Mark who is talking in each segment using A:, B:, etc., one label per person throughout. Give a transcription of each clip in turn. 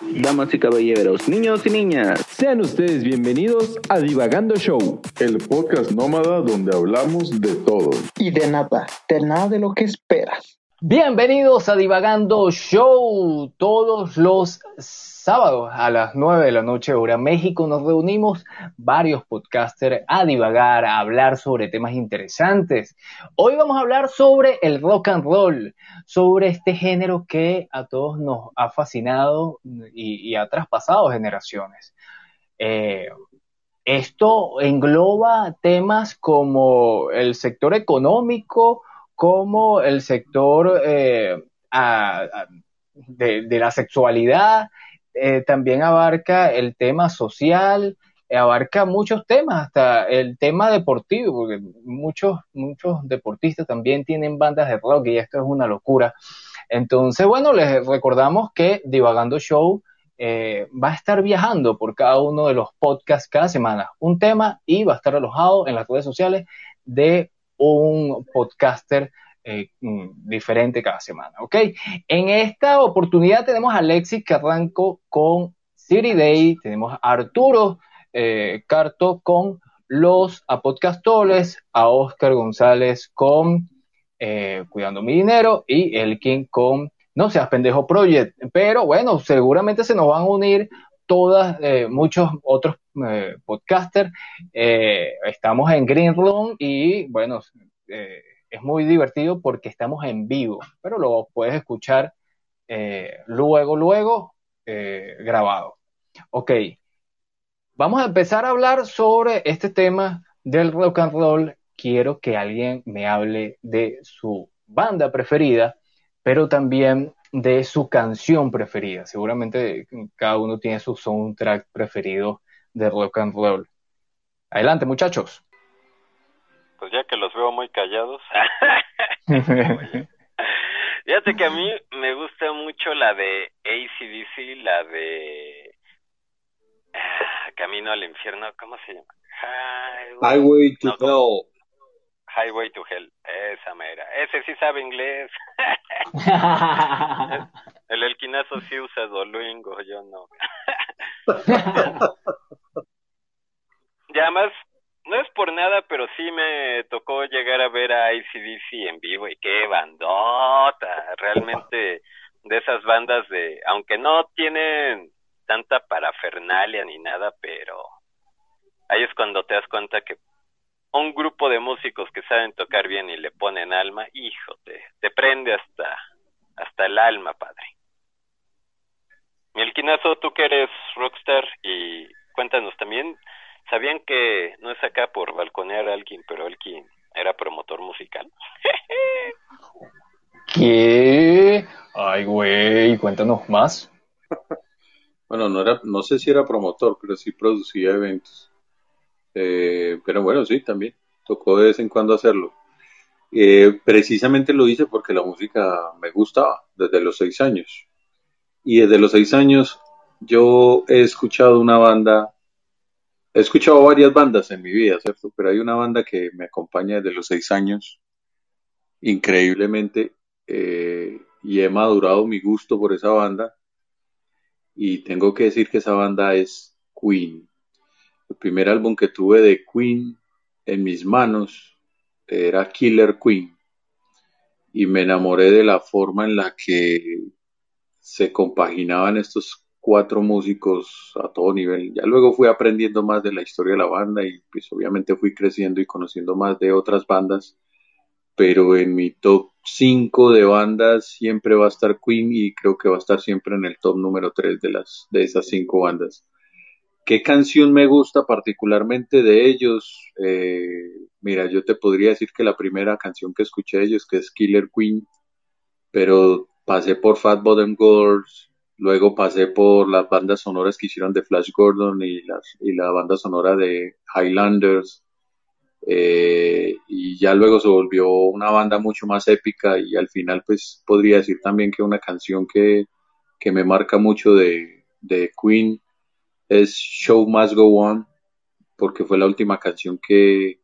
A: Damas y caballeros, niños y niñas,
B: sean ustedes bienvenidos a Divagando Show,
C: el podcast nómada donde hablamos de todo.
D: Y de nada, de nada de lo que esperas.
E: Bienvenidos a Divagando Show. Todos los sábados a las 9 de la noche hora México nos reunimos varios podcasters a divagar, a hablar sobre temas interesantes. Hoy vamos a hablar sobre el rock and roll, sobre este género que a todos nos ha fascinado y, ha traspasado generaciones. Eh, esto engloba temas como el sector económico, como el sector eh, de, la sexualidad eh, también abarca el tema social, abarca muchos temas, hasta el tema deportivo, porque muchos, muchos deportistas también tienen bandas de rock y esto es una locura. Entonces, bueno, les recordamos que Divagando Show eh, va a estar viajando por cada uno de los podcasts cada semana, un tema y va a estar alojado en las redes sociales de un podcaster eh, mm, diferente cada semana, ¿ok? En esta oportunidad tenemos a Alexis Carranco con City Day, tenemos a Arturo eh, Carto con los Apodcastoles, a Oscar González con eh, Cuidando mi Dinero y Elkin con No seas pendejo Project. Pero bueno, seguramente se nos van a unir todas, muchos otros podcasters. estamos en Green Room y bueno, es muy divertido porque estamos en vivo, pero lo puedes escuchar eh, luego, luego eh, grabado. Ok, vamos a empezar a hablar sobre este tema del rock and roll. Quiero que alguien me hable de su banda preferida, pero también de su canción preferida. Seguramente cada uno tiene su soundtrack preferido de rock and roll. Adelante, muchachos
F: pues ya que los veo muy callados. Fíjate que a mí me gusta mucho la de ACDC, la de ah, Camino al Infierno, ¿cómo se llama?
G: Highway, to Hell.
F: Highway to Hell, esa mera. Ese sí sabe inglés. el elquinazo sí usa Dolingo, yo no. y además no es por nada, pero sí me tocó llegar a ver a ICDC en vivo y qué bandota, realmente de esas bandas de, aunque no tienen tanta parafernalia ni nada, pero ahí es cuando te das cuenta que un grupo de músicos que saben tocar bien y le ponen alma, hijo, te, te prende hasta, hasta el alma, padre. Mielquinazo, tú que eres rockstar y cuéntanos también, ¿Sabían que no es acá por balconear a alguien, pero alguien era promotor musical?
E: ¿Qué? Ay, güey, cuéntanos más.
C: bueno, no era, no sé si era promotor, pero sí producía eventos. Eh, pero bueno, sí, también. Tocó de vez en cuando hacerlo. Eh, precisamente lo hice porque la música me gustaba desde los seis años. Y desde los seis años yo he escuchado una banda He escuchado varias bandas en mi vida, ¿cierto? Pero hay una banda que me acompaña desde los seis años, increíblemente, eh, y he madurado mi gusto por esa banda. Y tengo que decir que esa banda es Queen. El primer álbum que tuve de Queen en mis manos era Killer Queen. Y me enamoré de la forma en la que se compaginaban estos cuatro músicos a todo nivel. Ya luego fui aprendiendo más de la historia de la banda y pues obviamente fui creciendo y conociendo más de otras bandas, pero en mi top 5 de bandas siempre va a estar Queen y creo que va a estar siempre en el top número 3 de, las, de esas cinco bandas. ¿Qué canción me gusta particularmente de ellos? Eh, mira, yo te podría decir que la primera canción que escuché de ellos, que es Killer Queen, pero pasé por Fat Bottom Girls, Luego pasé por las bandas sonoras que hicieron de Flash Gordon y, y la banda sonora de Highlanders. Eh, y ya luego se volvió una banda mucho más épica y al final pues podría decir también que una canción que, que me marca mucho de, de Queen es Show Must Go On porque fue la última canción que,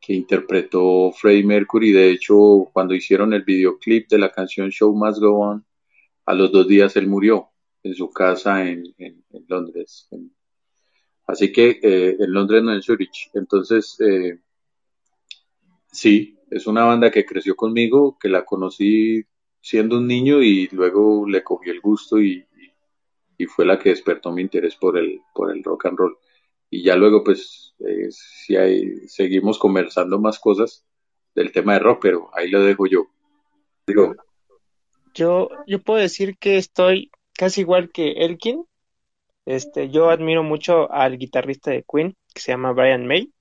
C: que interpretó Freddie Mercury. De hecho, cuando hicieron el videoclip de la canción Show Must Go On, a los dos días él murió. en su casa en, Londres. así que eh, en Londres no en Zurich. Entonces, eh, sí, es una banda que creció conmigo, que la conocí siendo un niño y luego le cogí el gusto y, y fue la que despertó mi interés por el, por el rock and roll. Y ya luego, pues, eh, si hay, seguimos conversando más cosas del tema de rock, pero ahí lo dejo yo. Digo.
H: Yo, yo puedo decir que estoy casi igual que Elkin. Este, yo admiro mucho al guitarrista de Queen, que se llama Brian May.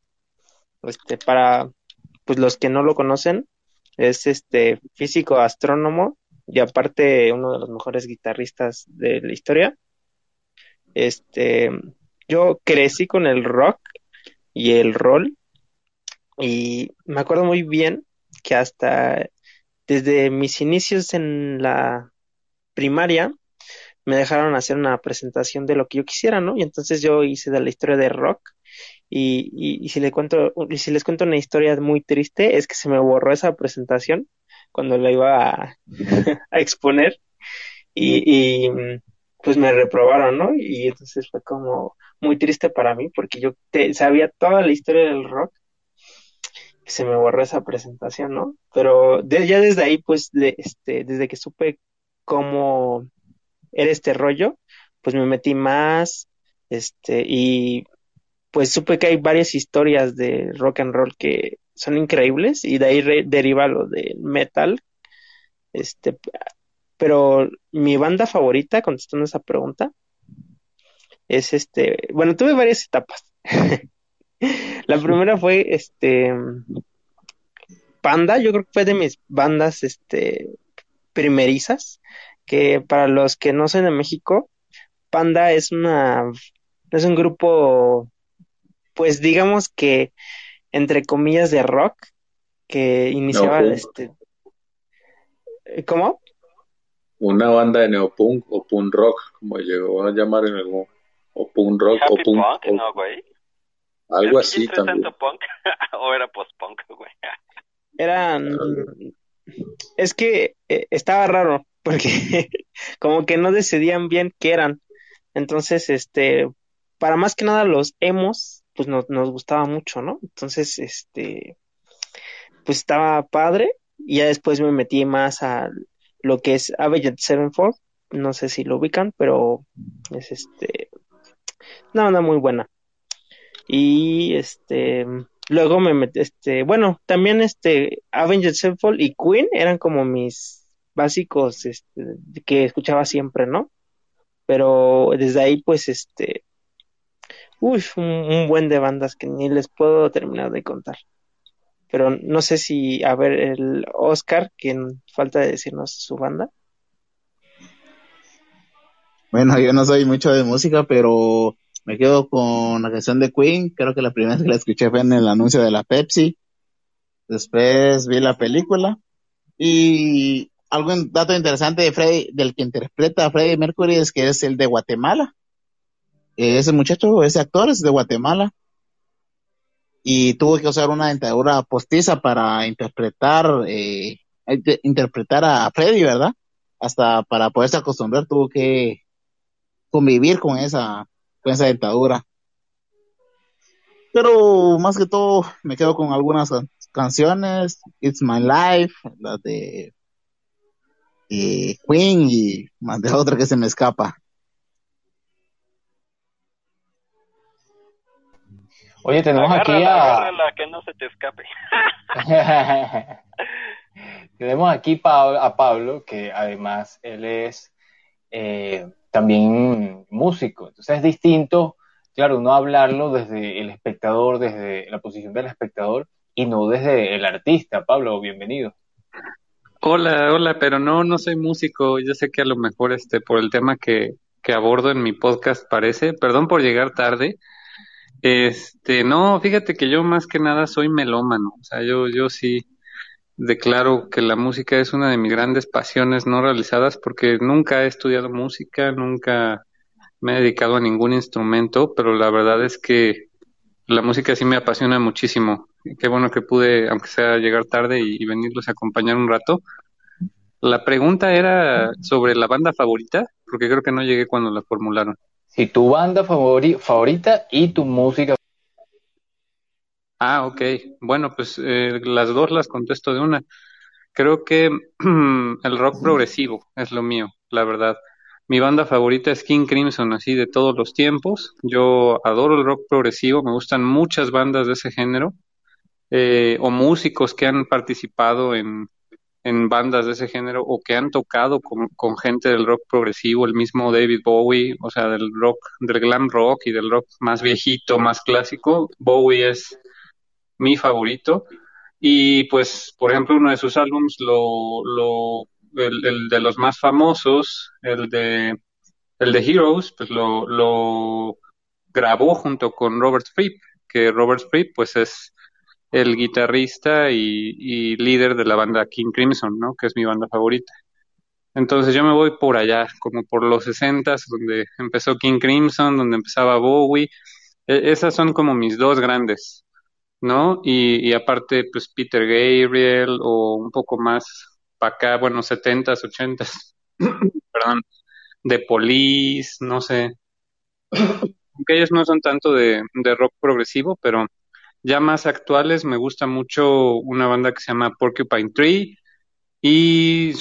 H: Este, para pues los que no lo conocen, es este físico astrónomo y aparte uno de los mejores guitarristas de la historia. Este, yo crecí con el rock y el roll y me acuerdo muy bien que hasta desde mis inicios en la primaria me dejaron hacer una presentación de lo que yo quisiera, ¿no? Y entonces yo hice de la historia de rock y, y, si, le cuento, y si les cuento una historia muy triste es que se me borró esa presentación cuando la iba a, exponer y, pues me reprobaron, ¿no? Y entonces fue como muy triste para mí porque yo te, sabía toda la historia del rock se me borró esa presentación, ¿no? Pero ya desde ahí, pues, de, este, desde que supe cómo era este rollo, pues me metí más, este, y pues supe que hay varias historias de rock and roll que son increíbles y de ahí deriva lo del metal. Este, pero mi banda favorita, contestando esa pregunta, es este, bueno, tuve varias etapas. La primera fue este Panda, yo creo que fue de mis bandas este primerizas, que para los que no son de México, Panda es una es un grupo pues digamos que entre comillas de rock que iniciaba este ¿Cómo?
C: Una banda de neopunk o punk rock, como llegó a llamar en el o punk rock o punk.
F: Punk, no, güey.
C: Algo así también.
F: punk o era post-punk, güey?
H: Eran. Es que eh, estaba raro, porque como que no decidían bien qué eran. Entonces, este, para más que nada los emos, pues nos, nos gustaba mucho, ¿no? Entonces, este, pues estaba padre. Y ya después me metí más a lo que es Avenged Sevenfold. No sé si lo ubican, pero es este una banda muy buena. Y este luego me metí, este, bueno, también este Avenged Sevenfold y Queen eran como mis básicos este, que escuchaba siempre, ¿no? Pero desde ahí pues este uy, un, buen de bandas que ni les puedo terminar de contar. Pero no sé si, a ver, el Oscar, quien falta de decirnos su banda.
I: Bueno, yo no soy mucho de música, pero me quedo con la canción de Queen. Creo que la primera vez que la escuché fue en el anuncio de la Pepsi. Después vi la película. Y algún dato interesante de Freddy, del que interpreta a Freddie Mercury es que es el de Guatemala. Ese muchacho, ese actor es de Guatemala. Y tuvo que usar una dentadura postiza para interpretar, eh, interpretar a Freddy, ¿verdad? Hasta para poderse acostumbrar tuvo que convivir con esa con esa dentadura. Pero más que todo me quedo con algunas canciones, It's My Life, la de Queen y más de otra que se me escapa.
E: Oye, tenemos aquí a...
F: que no se te escape.
E: tenemos aquí a Pablo, que además él es eh, también músico. Entonces es distinto, claro, no hablarlo desde el espectador, desde la posición del espectador y no desde el artista. Pablo, bienvenido.
J: Hola, hola, pero no, no soy músico. Yo sé que a lo mejor este, por el tema que, que abordo en mi podcast parece, perdón por llegar tarde. Este, no, fíjate que yo más que nada soy melómano. O sea, yo, yo sí, declaro que la música es una de mis grandes pasiones no realizadas porque nunca he estudiado música, nunca me he dedicado a ningún instrumento, pero la verdad es que la música sí me apasiona muchísimo. Qué bueno que pude, aunque sea llegar tarde y, venirlos a acompañar un rato. La pregunta era sobre la banda favorita. porque creo que no llegué cuando la formularon.
E: Si tu banda favori favorita y tu música.
J: Ah, ok. Bueno, pues eh, las dos las contesto de una. Creo que el rock progresivo es lo mío, la verdad. Mi banda favorita es King Crimson, así de todos los tiempos. Yo adoro el rock progresivo, me gustan muchas bandas de ese género, eh, o músicos que han participado en, en bandas de ese género o que han tocado con, gente del rock progresivo, el mismo David Bowie, o sea, del rock, del glam rock y del rock más viejito, más clásico. Bowie es mi favorito. Y pues, por ejemplo, uno de sus álbumes, lo, lo, el, el, de los más famosos, el de, el de Heroes, pues lo, lo grabó junto con Robert Fripp, que Robert Fripp pues es el guitarrista y, líder de la banda King Crimson, ¿no? Que es mi banda favorita. Entonces yo me voy por allá, como por los 60 donde empezó King Crimson, donde empezaba Bowie. E esas son como mis dos grandes. ¿no? Y, y aparte, pues Peter Gabriel o un poco más para acá, bueno, 70s, 80s, perdón, de Police, no sé. Aunque ellos no son tanto de rock progresivo, pero ya más actuales me gusta mucho una banda que se llama Porcupine Tree y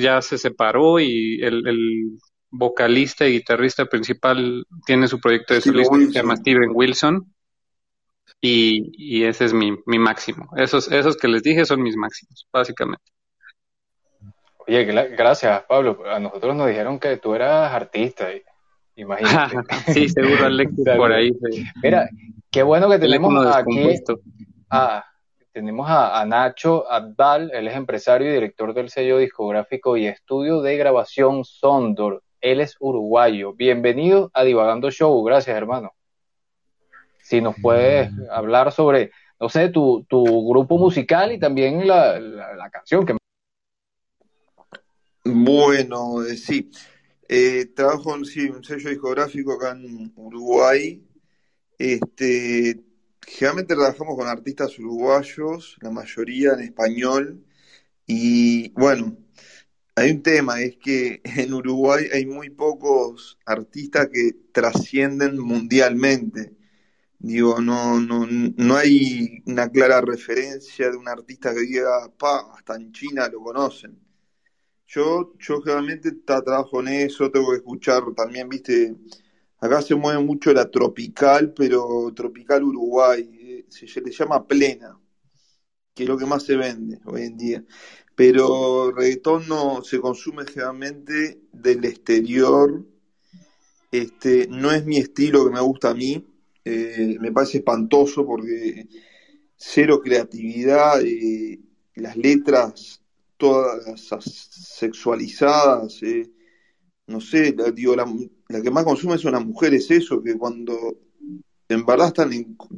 J: ya se separó y el, el vocalista y guitarrista principal tiene su proyecto de solista que se llama Steven Wilson y, y ese es mi, mi máximo. Esos, esos que les dije son mis máximos, básicamente.
E: Oye, gracias, Pablo. A nosotros nos dijeron que tú eras artista. Imagínate.
J: sí, seguro Alexis por ahí. Sí.
E: Mira, qué bueno que tenemos aquí a, tenemos a, a, Nacho Adval, él es empresario y director del sello discográfico y estudio de grabación Sondor. Él es uruguayo. Bienvenido a Divagando Show. Gracias, hermano si nos puedes hablar sobre, no sé, tu, tu grupo musical y también la, la, la canción que...
K: Bueno, eh, sí. Eh, trabajo en sí, un sello discográfico acá en Uruguay. Este, generalmente trabajamos con artistas uruguayos, la mayoría en español. Y bueno, hay un tema, es que en Uruguay hay muy pocos artistas que trascienden mundialmente. Digo, no, no, no hay una clara referencia de un artista que diga, pa, hasta en China lo conocen. Yo, yo generalmente trabajo en eso, tengo que escuchar también, viste, acá se mueve mucho la tropical, pero tropical Uruguay, eh, se, se le llama plena, que es lo que más se vende hoy en día. Pero reggaetón no se consume generalmente del exterior, este, no es mi estilo que me gusta a mí, eh, me parece espantoso porque cero creatividad, eh, las letras todas sexualizadas, eh, no sé, la, digo, la, la, que más consume son las mujeres, eso, que cuando en verdad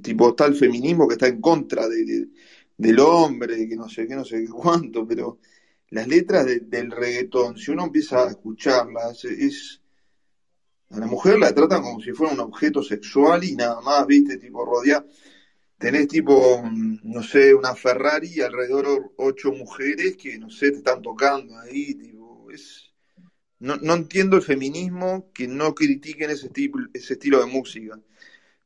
K: tipo, está el feminismo que está en contra de, de, del hombre, que no sé qué, no sé qué cuánto, pero las letras de, del reggaetón, si uno empieza a escucharlas, es a la mujer la tratan como si fuera un objeto sexual y nada más, viste, tipo rodear. Tenés tipo, no sé, una Ferrari y alrededor ocho mujeres que, no sé, te están tocando ahí, tipo, es... No, no entiendo el feminismo que no critiquen ese, tipo, ese estilo de música.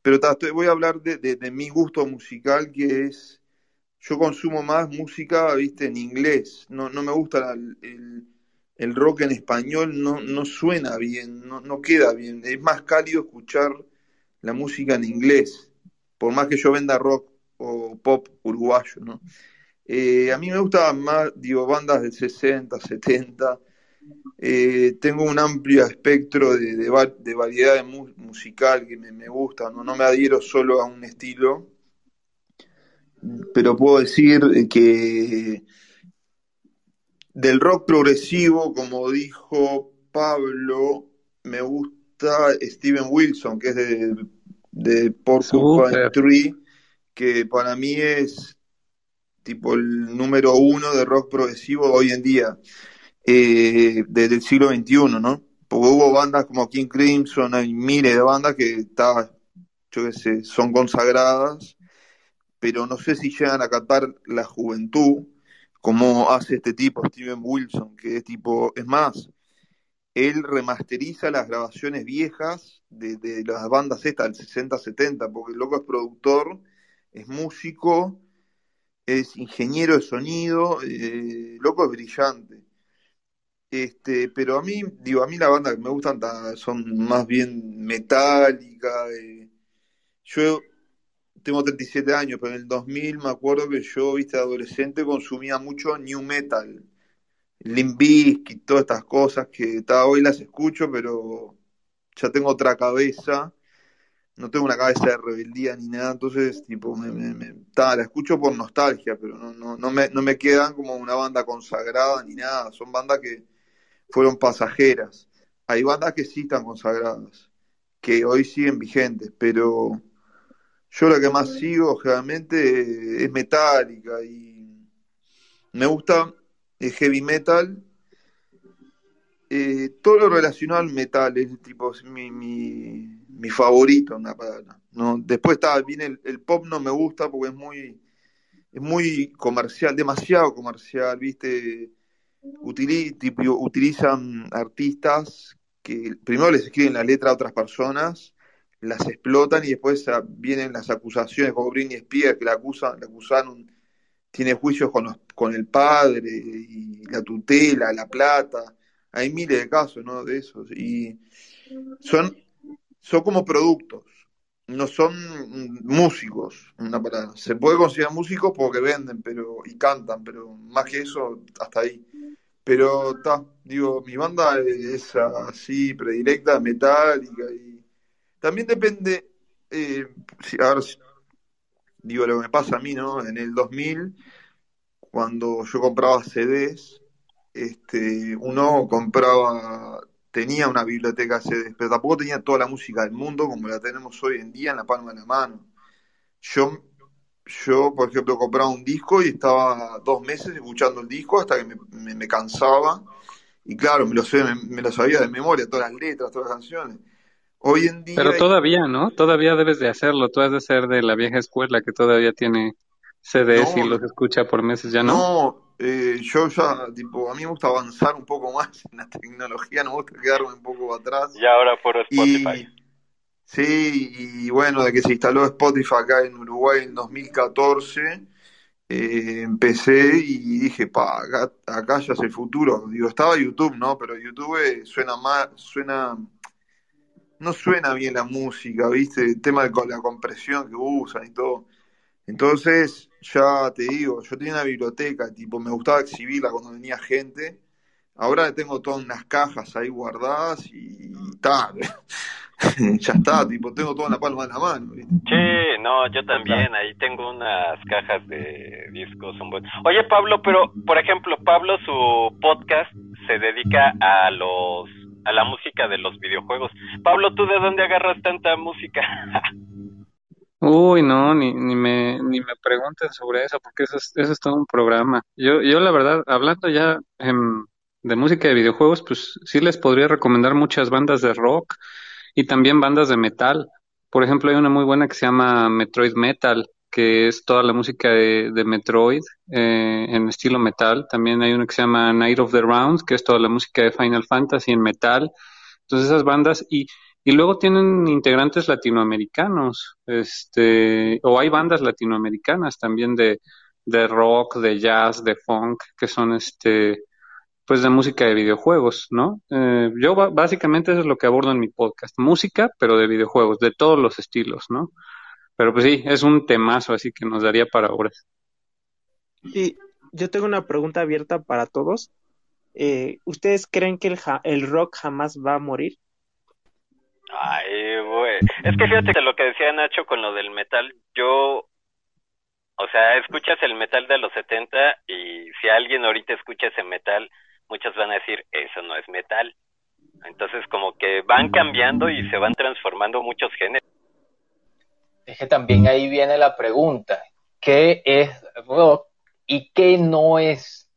K: Pero voy a hablar de, de, mi gusto musical, que es, yo consumo más música, viste, en inglés. No, no me gusta el, el el rock en español no, no suena bien, no, no, queda bien. Es más cálido escuchar la música en inglés, por más que yo venda rock o pop uruguayo, ¿no? Eh, a mí me gustan más, digo, bandas del 60, 70. Eh, tengo un amplio espectro de, de, variedad musical que me, me gusta, ¿no? no me adhiero solo a un estilo, pero puedo decir que del rock progresivo, como dijo Pablo, me gusta Steven Wilson, que es de, de Porcupine Tree, que para mí es tipo el número uno de rock progresivo hoy en día, eh, desde el siglo XXI, ¿no? Porque hubo bandas como King Crimson, hay miles de bandas que está, yo qué sé, son consagradas, pero no sé si llegan a captar la juventud como hace este tipo, Steven Wilson, que es tipo, es más, él remasteriza las grabaciones viejas de, las bandas estas del 60-70, porque el loco es productor, es músico, es ingeniero de sonido, eh, loco es brillante. Este, pero a mí, digo, a mí la banda que me gustan ta- son más bien metálica. eh. Yo tengo 37 años, pero en el 2000 me acuerdo que yo, viste, adolescente consumía mucho new metal, Limp Bizkit, todas estas cosas que ta, hoy las escucho, pero ya tengo otra cabeza, no tengo una cabeza de rebeldía ni nada, entonces, tipo, me, me- la escucho por nostalgia, pero no, no, no me, no me quedan como una banda consagrada ni nada, son bandas que fueron pasajeras. Hay bandas que sí están consagradas, que hoy siguen vigentes, pero yo lo que más sigo generalmente es Metallica y me gusta el heavy metal, eh, todo lo relacionado al metal es tipo es mi, mi, favorito, una palabra. ¿no? Después está bien el, pop no me gusta porque es muy es muy comercial, demasiado comercial, ¿viste? Utili- tipo, utilizan artistas que primero les escriben la letra a otras personas, las explotan y después ah, vienen las acusaciones, como Britney que la acusan, la acusaron, tiene juicios con, los- con el padre y la tutela, la plata. Hay miles de casos, ¿no? De esos. Y son, son como productos, no son músicos, una palabra. Se puede considerar músicos porque venden pero y cantan, pero más que eso, hasta ahí. Pero está, digo, mi banda es así, predilecta, metálica y también depende, eh, a ver, digo, lo que me pasa a mí, ¿no? En el 2000, cuando yo compraba CDs, este, uno compraba, tenía una biblioteca de CDs, pero tampoco tenía toda la música del mundo como la tenemos hoy en día en la palma de la mano. Yo, yo, por ejemplo, compraba un disco y estaba dos meses escuchando el disco hasta que me, me- me cansaba. Y claro, me lo, sé- me lo sabía de memoria, todas las letras, todas las canciones. Hoy en día,
J: Pero todavía, ¿no? Todavía debes de hacerlo. Tú has de ser de la vieja escuela que todavía tiene CDs y
K: no,
J: los escucha por meses, ¿ya no?
K: no, eh, yo ya, tipo, a mí me gusta avanzar un poco más en la tecnología, no me gusta quedarme un poco atrás.
F: Y ahora por Spotify.
K: Y sí, y bueno, de que se instaló Spotify acá en Uruguay en 2014, eh, empecé y dije, pa, acá, acá ya es el futuro. Digo, estaba YouTube, ¿no? Pero YouTube suena más, suena, no suena bien la música, ¿viste? El tema de con la compresión que usan y todo. Entonces, ya te digo, yo tenía una biblioteca, tipo, me gustaba exhibirla cuando venía gente. Ahora tengo todas unas cajas ahí guardadas y tal. ya está, tipo, tengo todo en la palma de la mano, ¿viste?
F: Sí, no, yo también, ahí tengo unas cajas de discos. Son buenos. Oye, Pablo, pero, por ejemplo, Pablo, su podcast se dedica a los a la música de los videojuegos. Pablo, ¿tú de dónde agarras tanta música?
J: Uy, no, ni, ni me, ni me pregunten sobre eso, porque eso es, eso es todo un programa. Yo, yo la verdad, hablando ya de música de videojuegos, pues sí les podría recomendar muchas bandas de rock y también bandas de metal. Por ejemplo, hay una muy buena que se llama Metroid Metal, que es toda la música de, de Metroid eh, en estilo metal. También hay una que se llama Night of the Rounds, que es toda la música de Final Fantasy en metal. Entonces esas bandas y, y luego tienen integrantes latinoamericanos, este, o hay bandas latinoamericanas también de, de rock, de jazz, de funk, que son este, pues de música de videojuegos, ¿no? Eh, yo básicamente eso es lo que abordo en mi podcast, música, pero de videojuegos, de todos los estilos, ¿no? Pero pues sí, es un temazo, así que nos daría para horas.
H: Y yo tengo una pregunta abierta para todos. Eh, ¿ustedes creen que el, el rock jamás va a morir?
F: Ay, güey. Es que fíjate que lo que decía Nacho con lo del metal, yo, o sea, escuchas el metal de los 70 y si alguien ahorita escucha ese metal, muchos van a decir, eso no es metal. Entonces como que van cambiando y se van transformando muchos géneros.
E: Es que también ahí viene la pregunta, ¿qué es rock y qué no es?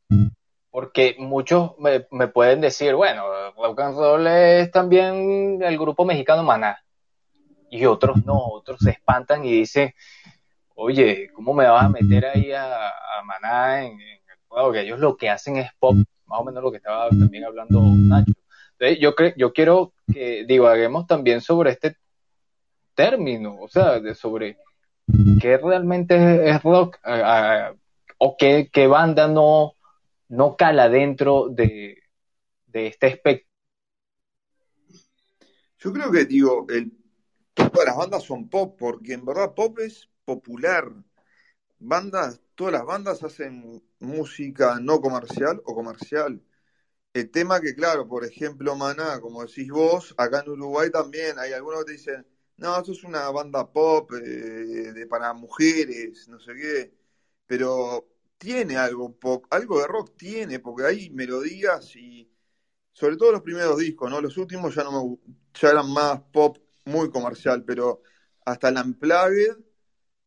E: Porque muchos me, me pueden decir, bueno, rock and roll es también el grupo mexicano Maná. Y otros no, otros se espantan y dicen, oye, ¿cómo me vas a meter ahí a, a Maná en, en el rock? Que ellos lo que hacen es pop, más o menos lo que estaba también hablando Nacho. yo, cre yo quiero que divaguemos también sobre este término, o sea, de sobre qué realmente es, rock o qué, qué, banda no, no cala dentro de, de este espectro.
K: Yo creo que, digo, el, todas las bandas son pop, porque en verdad pop es popular. Bandas, todas las bandas hacen música no comercial o comercial. El tema que, claro, por ejemplo, Maná, como decís vos, acá en Uruguay también hay algunos que te dicen, no, eso es una banda pop eh, de, para mujeres, no sé qué, pero tiene algo algo de rock tiene, porque hay melodías y sobre todo los primeros discos, ¿no? Los últimos ya no me, ya eran más pop muy comercial, pero hasta el Unplugged,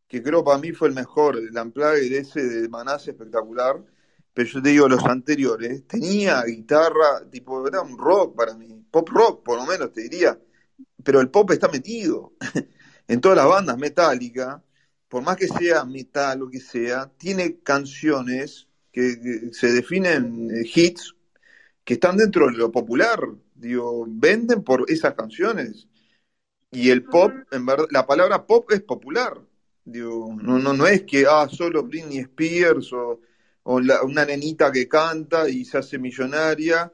K: que creo para mí fue el mejor, el Unplugged ese de Manás espectacular, pero yo te digo, los anteriores, tenía guitarra, tipo, era un rock para mí, pop rock por lo menos te diría, pero el pop está metido en todas las bandas, Metallica, por más que sea metal o que sea, tiene canciones que, se definen eh, hits que están dentro de lo popular, digo, venden por esas canciones. Y el pop, en verdad, la palabra pop es popular. Digo, no, no, no es que, ah, solo Britney Spears o, una nenita que canta y se hace millonaria.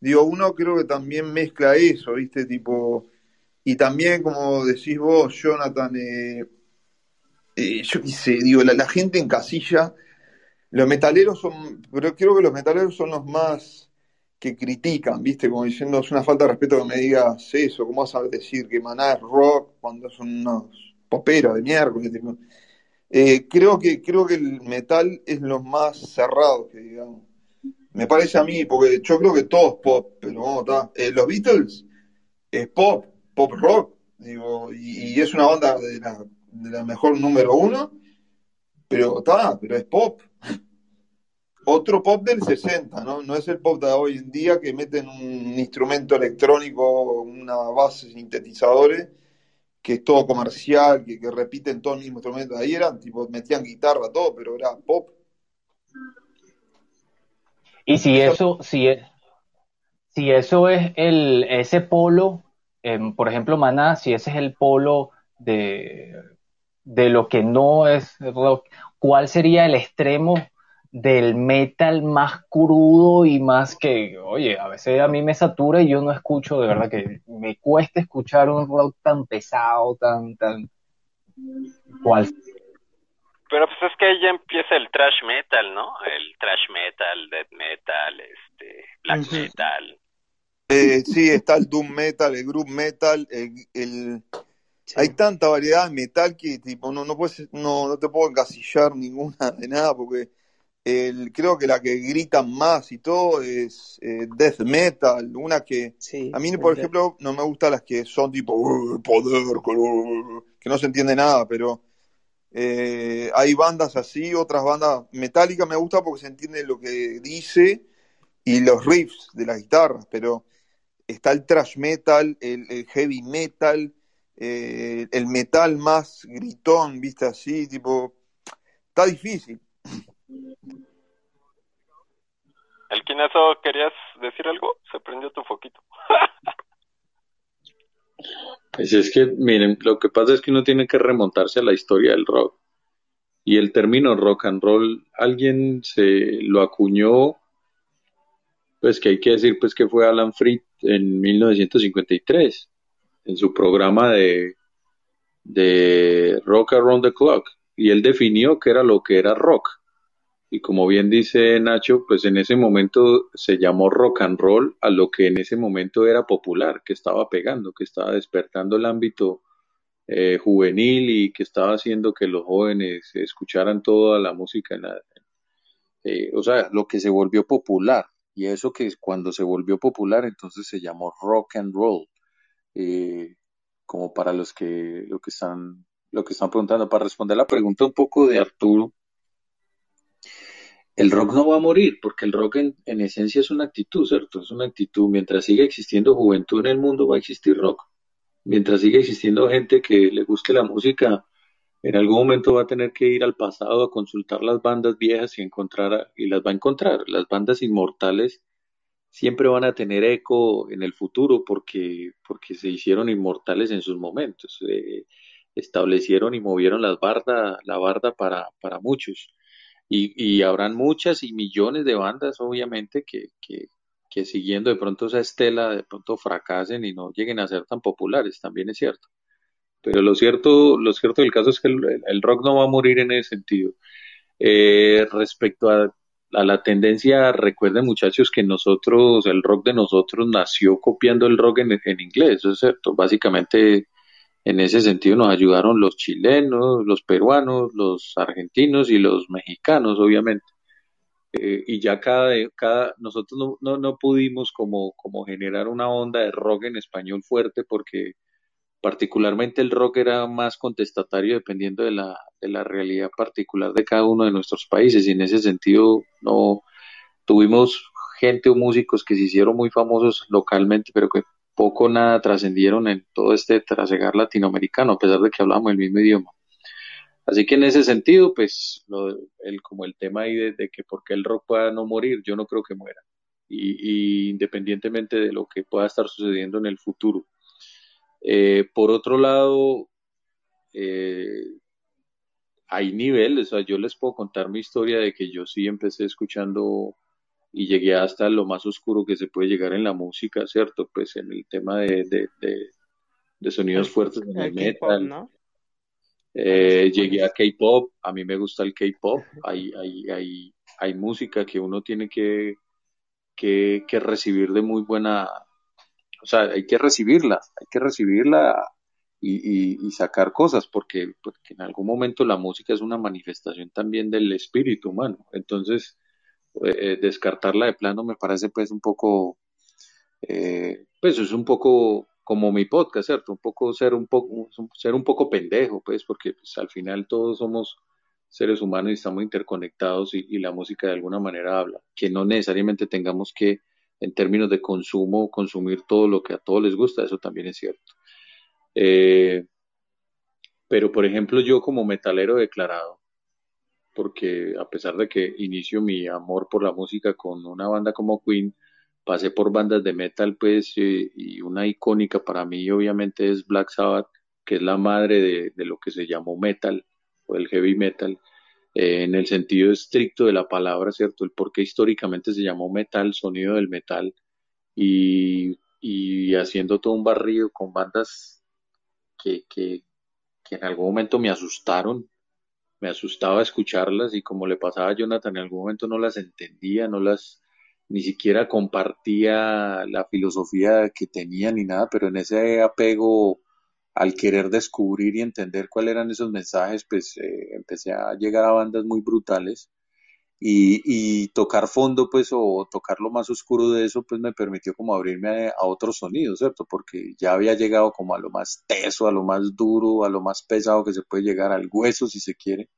K: Digo, uno creo que también mezcla eso, ¿viste? Tipo, y también, como decís vos, Jonathan, eh, eh, yo qué sé, digo, la, gente en casilla, los metaleros son, pero creo que los metaleros son los más que critican, ¿viste? Como diciendo, es una falta de respeto que me digas eso, ¿cómo vas a decir que Maná es rock cuando son unos poperos de miércoles? Eh, creo, que, creo que el metal es lo más cerrado que digamos. Me parece a mí, porque yo creo que todo es pop, pero vamos, está. Eh, los Beatles es pop, pop rock, digo, y, es una banda de la, de la mejor número uno, pero está, pero es pop otro pop del 60, ¿no? No es el pop de hoy en día que meten un instrumento electrónico, una base sintetizadores, que es todo comercial, que, repiten todo el mismo instrumento. Ahí eran, tipo, metían guitarra, todo, pero era pop.
E: Y si eso, si, es, si eso es el, ese polo, em, por ejemplo, Maná, si ese es el polo de, de lo que no es rock, ¿cuál sería el extremo del metal más crudo y más que, oye, a veces a mí me satura y yo no escucho, de verdad que me cuesta escuchar un rock tan pesado, tan, tan, ¿cuál?
F: Pero pues es que ahí ya empieza el trash metal, ¿no? El trash metal, death metal, este, black metal.
K: Eh, sí, está el doom metal, el group metal, el, hay tanta variedad de metal que tipo no no puedes no, no te puedo encasillar ninguna de nada porque creo que la que gritan más y todo es eh, death metal, una que a mí por ejemplo no me gustan las que son tipo poder, que no se entiende nada, pero eh, hay bandas así, otras bandas metálicas me gusta porque se entiende lo que dice y los riffs de las guitarras, pero está el thrash metal, el, heavy metal, eh, el metal más gritón, viste así, tipo, está difícil.
F: El Quinazo, ¿querías decir algo? Se prendió tu foquito.
C: pues es que, miren, lo que pasa es que uno tiene que remontarse a la historia del rock. Y el término rock and roll, alguien se lo acuñó, pues que hay que decir pues que fue Alan Freed en 1953, en su programa de, de Rock Around the Clock. Y él definió que era lo que era rock y como bien dice Nacho, pues en ese momento se llamó rock and roll a lo que en ese momento era popular, que estaba pegando, que estaba despertando el ámbito eh, juvenil y que estaba haciendo que los jóvenes escucharan toda la música, en eh, o sea, lo que se volvió popular. Y eso que cuando se volvió popular, entonces se llamó rock and roll. Eh, como para los que lo que están lo que están preguntando para responder la pregunta un poco de Arturo el rock no va a morir, porque el rock en, esencia es una actitud, ¿cierto? Es una actitud. Mientras siga existiendo juventud en el mundo, va a existir rock. Mientras siga existiendo gente que le guste la música, en algún momento va a tener que ir al pasado a consultar las bandas viejas y encontrar, y las va a encontrar. Las bandas inmortales siempre van a tener eco en el futuro porque, porque se hicieron inmortales en sus momentos. Eh, establecieron y movieron las barda, la barda para, para muchos. Y, y habrán muchas y millones de bandas, obviamente, que, que, siguiendo de pronto esa estela, de pronto fracasen y no lleguen a ser tan populares, también es cierto. Pero lo cierto, lo cierto del caso es que el, rock no va a morir en ese sentido. Eh, respecto a, a, la tendencia, recuerden muchachos que nosotros, el rock de nosotros nació copiando el rock en, en inglés, eso es cierto. Básicamente en ese sentido nos ayudaron los chilenos, los peruanos, los argentinos y los mexicanos, obviamente. Eh, y ya cada, cada nosotros no, no, no, pudimos como, como generar una onda de rock en español fuerte porque particularmente el rock era más contestatario dependiendo de la, de la realidad particular de cada uno de nuestros países y en ese sentido no tuvimos gente o músicos que se hicieron muy famosos localmente pero que poco nada trascendieron en todo este trasegar latinoamericano, a pesar de que hablamos el mismo idioma. Así que en ese sentido, pues, el, como el tema ahí de, que por qué el rock pueda no morir, yo no creo que muera. Y, independientemente de lo que pueda estar sucediendo en el futuro. Eh, por otro lado, eh, hay niveles, o sea, yo les puedo contar mi historia de que yo sí empecé escuchando y llegué hasta lo más oscuro que se puede llegar en la música, ¿cierto? Pues en el tema de, de, sonidos fuertes en el, metal. Eh, llegué a K-pop, a mí me gusta el K-pop, hay, hay, hay, hay música que uno tiene que, que, que recibir de muy buena, o sea, hay que recibirla, hay que recibirla y, y, sacar cosas, porque, en algún momento la música es una manifestación también del espíritu humano. Entonces, eh, descartarla de plano me parece pues un poco, eh, pues es un poco como mi podcast, ¿cierto? Un poco ser un poco, ser un poco pendejo, pues, porque pues, al final todos somos seres humanos y estamos interconectados y, la música de alguna manera habla, que no necesariamente tengamos que, en términos de consumo, consumir todo lo que a todos les gusta, eso también es cierto. Eh, pero, por ejemplo, yo como metalero declarado, porque a pesar de que inicio mi amor por la música con una banda como Queen, pasé por bandas de metal, pues, y una icónica para mí obviamente es Black Sabbath, que es la madre de, lo que se llamó metal o el heavy metal, eh, en el sentido estricto de la palabra, ¿cierto? El por qué históricamente se llamó metal, sonido del metal, y, y haciendo todo un barrido con bandas que, que, que en algún momento me asustaron, me asustaba escucharlas y como le pasaba a Jonathan, en algún momento no las entendía, no las, ni siquiera compartía la filosofía que tenía ni nada, pero en ese apego al querer descubrir y entender cuáles eran esos mensajes, pues eh, empecé a llegar a bandas muy brutales y, tocar fondo, pues, o tocar lo más oscuro de eso, pues me permitió como abrirme a, a otros sonidos, ¿cierto? Porque ya había llegado como a lo más teso, a lo más duro, a lo más pesado que se puede llegar, al hueso, si se quiere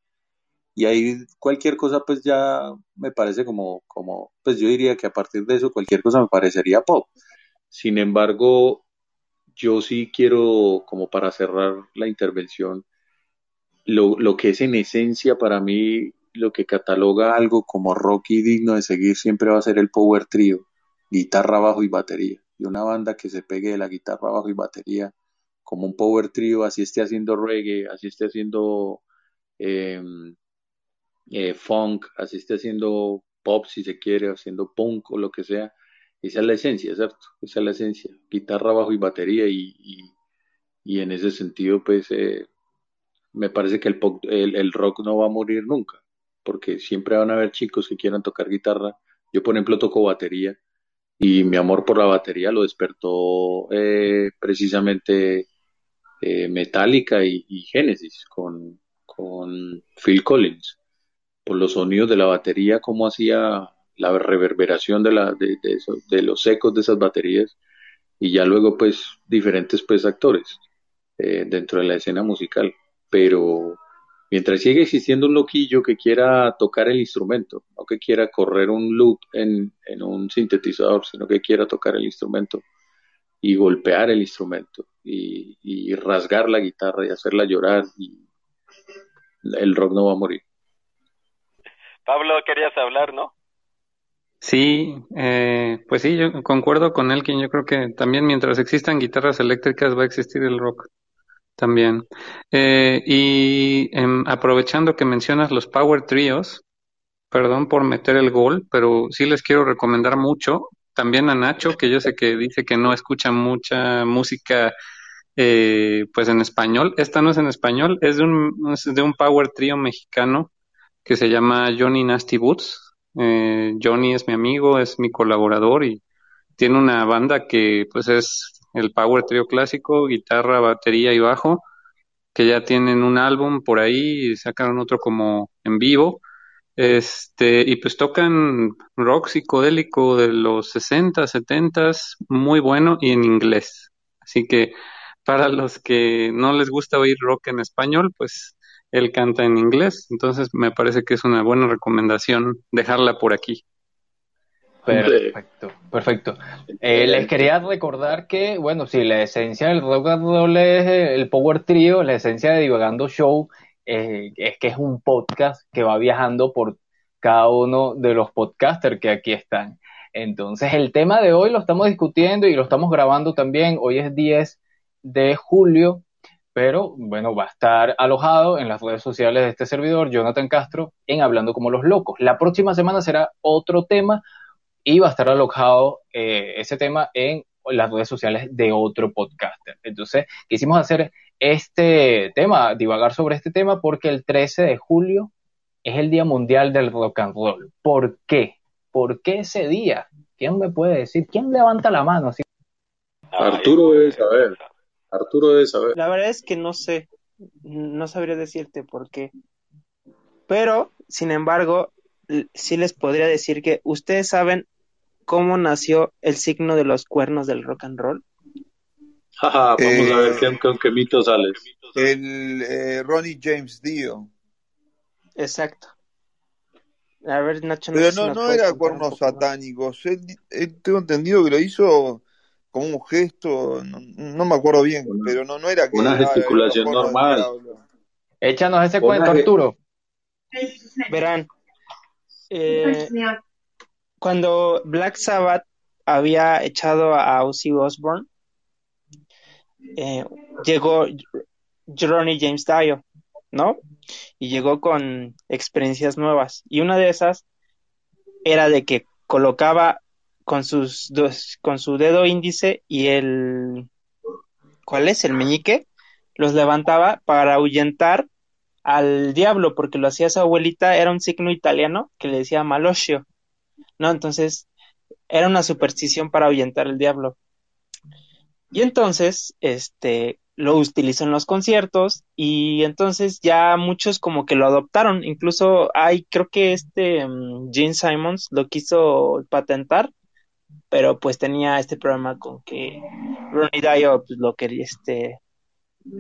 C: y ahí cualquier cosa pues ya me parece como, como, pues yo diría que a partir de eso cualquier cosa me parecería pop. Sin embargo, yo sí quiero, como para cerrar la intervención, lo, que es en esencia para mí, lo que cataloga algo como rock y digno de seguir siempre va a ser el power trio, guitarra, bajo y batería. Y una banda que se pegue de la guitarra, bajo y batería como un power trio, así esté haciendo reggae, así esté haciendo eh, eh, funk, así esté haciendo pop si se quiere, haciendo punk o lo que sea. Esa es la esencia, ¿cierto? Esa es la esencia. Guitarra, bajo y batería y, y, en ese sentido, pues, eh, me parece que el, rock no va a morir nunca, porque siempre van a haber chicos que quieran tocar guitarra. Yo, por ejemplo, toco batería y mi amor por la batería lo despertó eh, precisamente eh, Metallica y, y Genesis con, con Phil Collins por los sonidos de la batería, cómo hacía la reverberación de, la, de, de, los ecos de esas baterías y ya luego pues diferentes pues actores eh, dentro de la escena musical. Pero mientras sigue existiendo un loquillo que quiera tocar el instrumento, no que quiera correr un loop en, en un sintetizador, sino que quiera tocar el instrumento y golpear el instrumento y, y rasgar la guitarra y hacerla llorar y el rock no va a morir.
F: Pablo, querías hablar, ¿no?
J: Sí, eh, pues sí, yo concuerdo con Elkin. Yo creo que también mientras existan guitarras eléctricas va a existir el rock también. Eh, y em, aprovechando que mencionas los Power Trios, perdón por meter el gol, pero sí les quiero recomendar mucho. También a Nacho, que yo sé que dice que no escucha mucha música eh, pues en español. Esta no es en español, es de un, de un Power Trio mexicano que se llama Johnny Nasty Boots. Eh, Johnny es mi amigo, es mi colaborador y tiene una banda que pues es el Power Trio clásico, guitarra, batería y bajo, que ya tienen un álbum por ahí y sacaron otro como en vivo. Este, y pues tocan rock psicodélico de los 60, 70, muy bueno y en inglés. Así que para los que no les gusta oír rock en español, pues él canta en inglés, entonces me parece que es una buena recomendación dejarla por aquí.
E: Perfecto, perfecto. Eh, les quería recordar que, bueno, si la esencia del rock and roll es el Power Trio, la esencia de Divagando Show eh, es que es un podcast que va viajando por cada uno de los podcasters que aquí están. Entonces, el tema de hoy lo estamos discutiendo y lo estamos grabando también. Hoy es 10 de julio pero bueno, va a estar alojado en las redes sociales de este servidor, Jonathan Castro, en Hablando como los locos. La próxima semana será otro tema y va a estar alojado eh, ese tema en las redes sociales de otro podcaster. Entonces, quisimos hacer este tema, divagar sobre este tema, porque el 13 de julio es el Día Mundial del Rock and Roll. ¿Por qué? ¿Por qué ese día? ¿Quién me puede decir? ¿Quién levanta la mano?
C: Arturo debe saber. Arturo debe saber.
H: La verdad es que no sé, no sabría decirte por qué. Pero, sin embargo, sí les podría decir que ustedes saben cómo nació el signo de los cuernos del rock and roll.
C: vamos a ver qué, con qué mito sales.
K: El eh, Ronnie James Dio.
H: Exacto. A ver, Nacho,
K: Pero no, no era cuernos satánicos. Él, tengo entendido que lo hizo como un gesto, no, me acuerdo bien, pero no, no era que
C: una gesticulación normal.
E: Échanos ese cuento, Arturo.
H: Verán, eh, cuando Black Sabbath había echado a Ozzy Osbourne, eh, llegó Ronnie James Dio, ¿no? Y llegó con experiencias nuevas. Y una de esas era de que colocaba con sus dos, con su dedo índice y el ¿cuál es? el meñique, los levantaba para ahuyentar al diablo, porque lo hacía su abuelita, era un signo italiano que le decía maloscio, ¿no? Entonces, era una superstición para ahuyentar al diablo. Y entonces, este, lo utilizó en los conciertos y entonces ya muchos como que lo adoptaron, incluso hay, creo que este mm, Gene Simons lo quiso patentar pero pues tenía este problema con que Ronnie Dio pues, lo quería este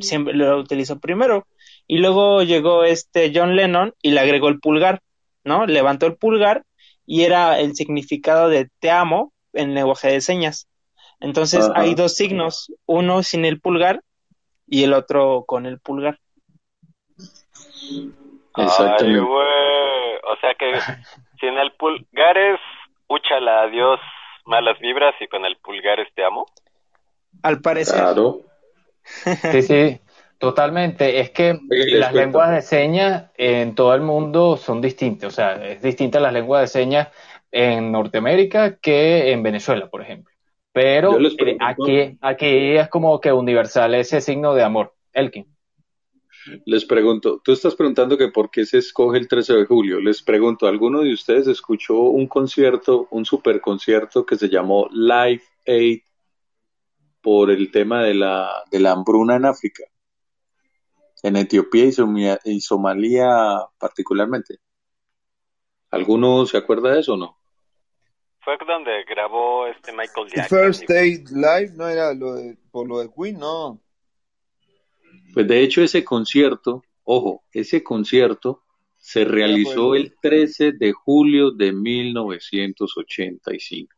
H: siempre lo utilizó primero y luego llegó este John Lennon y le agregó el pulgar, ¿no? Levantó el pulgar y era el significado de te amo en lenguaje de señas. Entonces hay dos signos, uno sin el pulgar y el otro con el pulgar.
F: Ay, O sea que sin el pulgar es úchala, adiós malas vibras y con el pulgar este amo?
H: Al parecer.
C: Claro.
E: Sí, sí, totalmente. Es que las lenguas de señas en todo el mundo son distintas. O sea, es distinta las lenguas de señas en Norteamérica que en Venezuela, por ejemplo. Pero eh, aquí, aquí es como que universal ese signo de amor. Elkin.
C: Les pregunto, tú estás preguntando que por qué se escoge el 13 de julio. Les pregunto, ¿alguno de ustedes escuchó un concierto, un super concierto que se llamó Live Aid por el tema de la, de la hambruna en África? En Etiopía y, Somalia particularmente. ¿Alguno se acuerda de eso o no?
F: Fue donde grabó este Michael Jackson.
K: First Aid Live no era lo por lo de Queen, no.
C: Pues de hecho ese concierto, ojo, ese concierto se realizó el 13 de julio de 1985.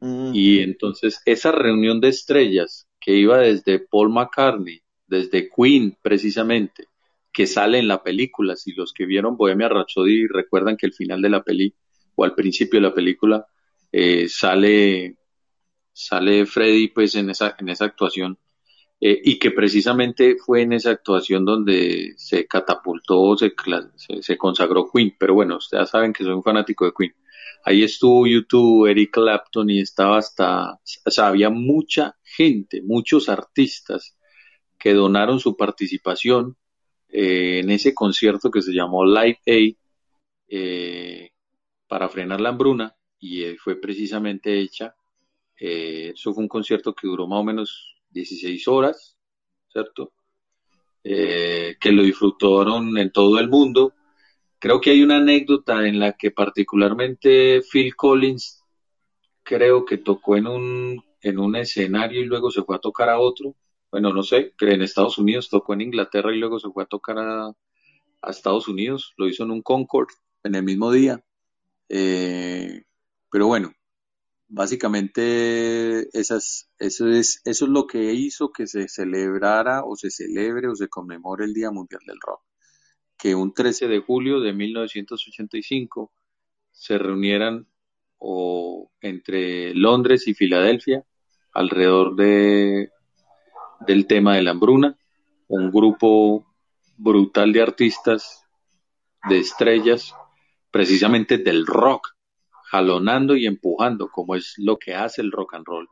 C: Mm. Y entonces esa reunión de estrellas que iba desde Paul McCartney, desde Queen precisamente, que sale en la película, si los que vieron Bohemia Rhapsody recuerdan que el final de la peli, o al principio de la película, eh, sale, sale Freddy pues en esa, en esa actuación eh, y que precisamente fue en esa actuación donde se catapultó, se, se, consagró Queen. Pero bueno, ustedes saben que soy un fanático de Queen. Ahí estuvo YouTube, Eric Clapton y estaba hasta, o sea, había mucha gente, muchos artistas que donaron su participación eh, en ese concierto que se llamó Live Aid eh, para frenar la hambruna y eh, fue precisamente hecha. Eso fue un concierto que duró más o menos 16 horas, ¿cierto? Eh, que lo disfrutaron en todo el mundo. Creo que hay una anécdota en la que particularmente Phil Collins creo que tocó en un, en un escenario y luego se fue a tocar a otro. Bueno, no sé, que en Estados Unidos tocó en Inglaterra y luego se fue a tocar a, a Estados Unidos. Lo hizo en un Concord en el mismo día. Eh, pero bueno, básicamente eso, es, eso es lo que hizo que se celebrara o se celebre o se conmemore el Día Mundial del Rock. Que un 13 de julio de 1985 se reunieran o entre Londres y Filadelfia alrededor de, del tema de la hambruna, un grupo brutal de artistas, de estrellas, precisamente del rock, jalonando y empujando, como es lo que hace el rock and roll,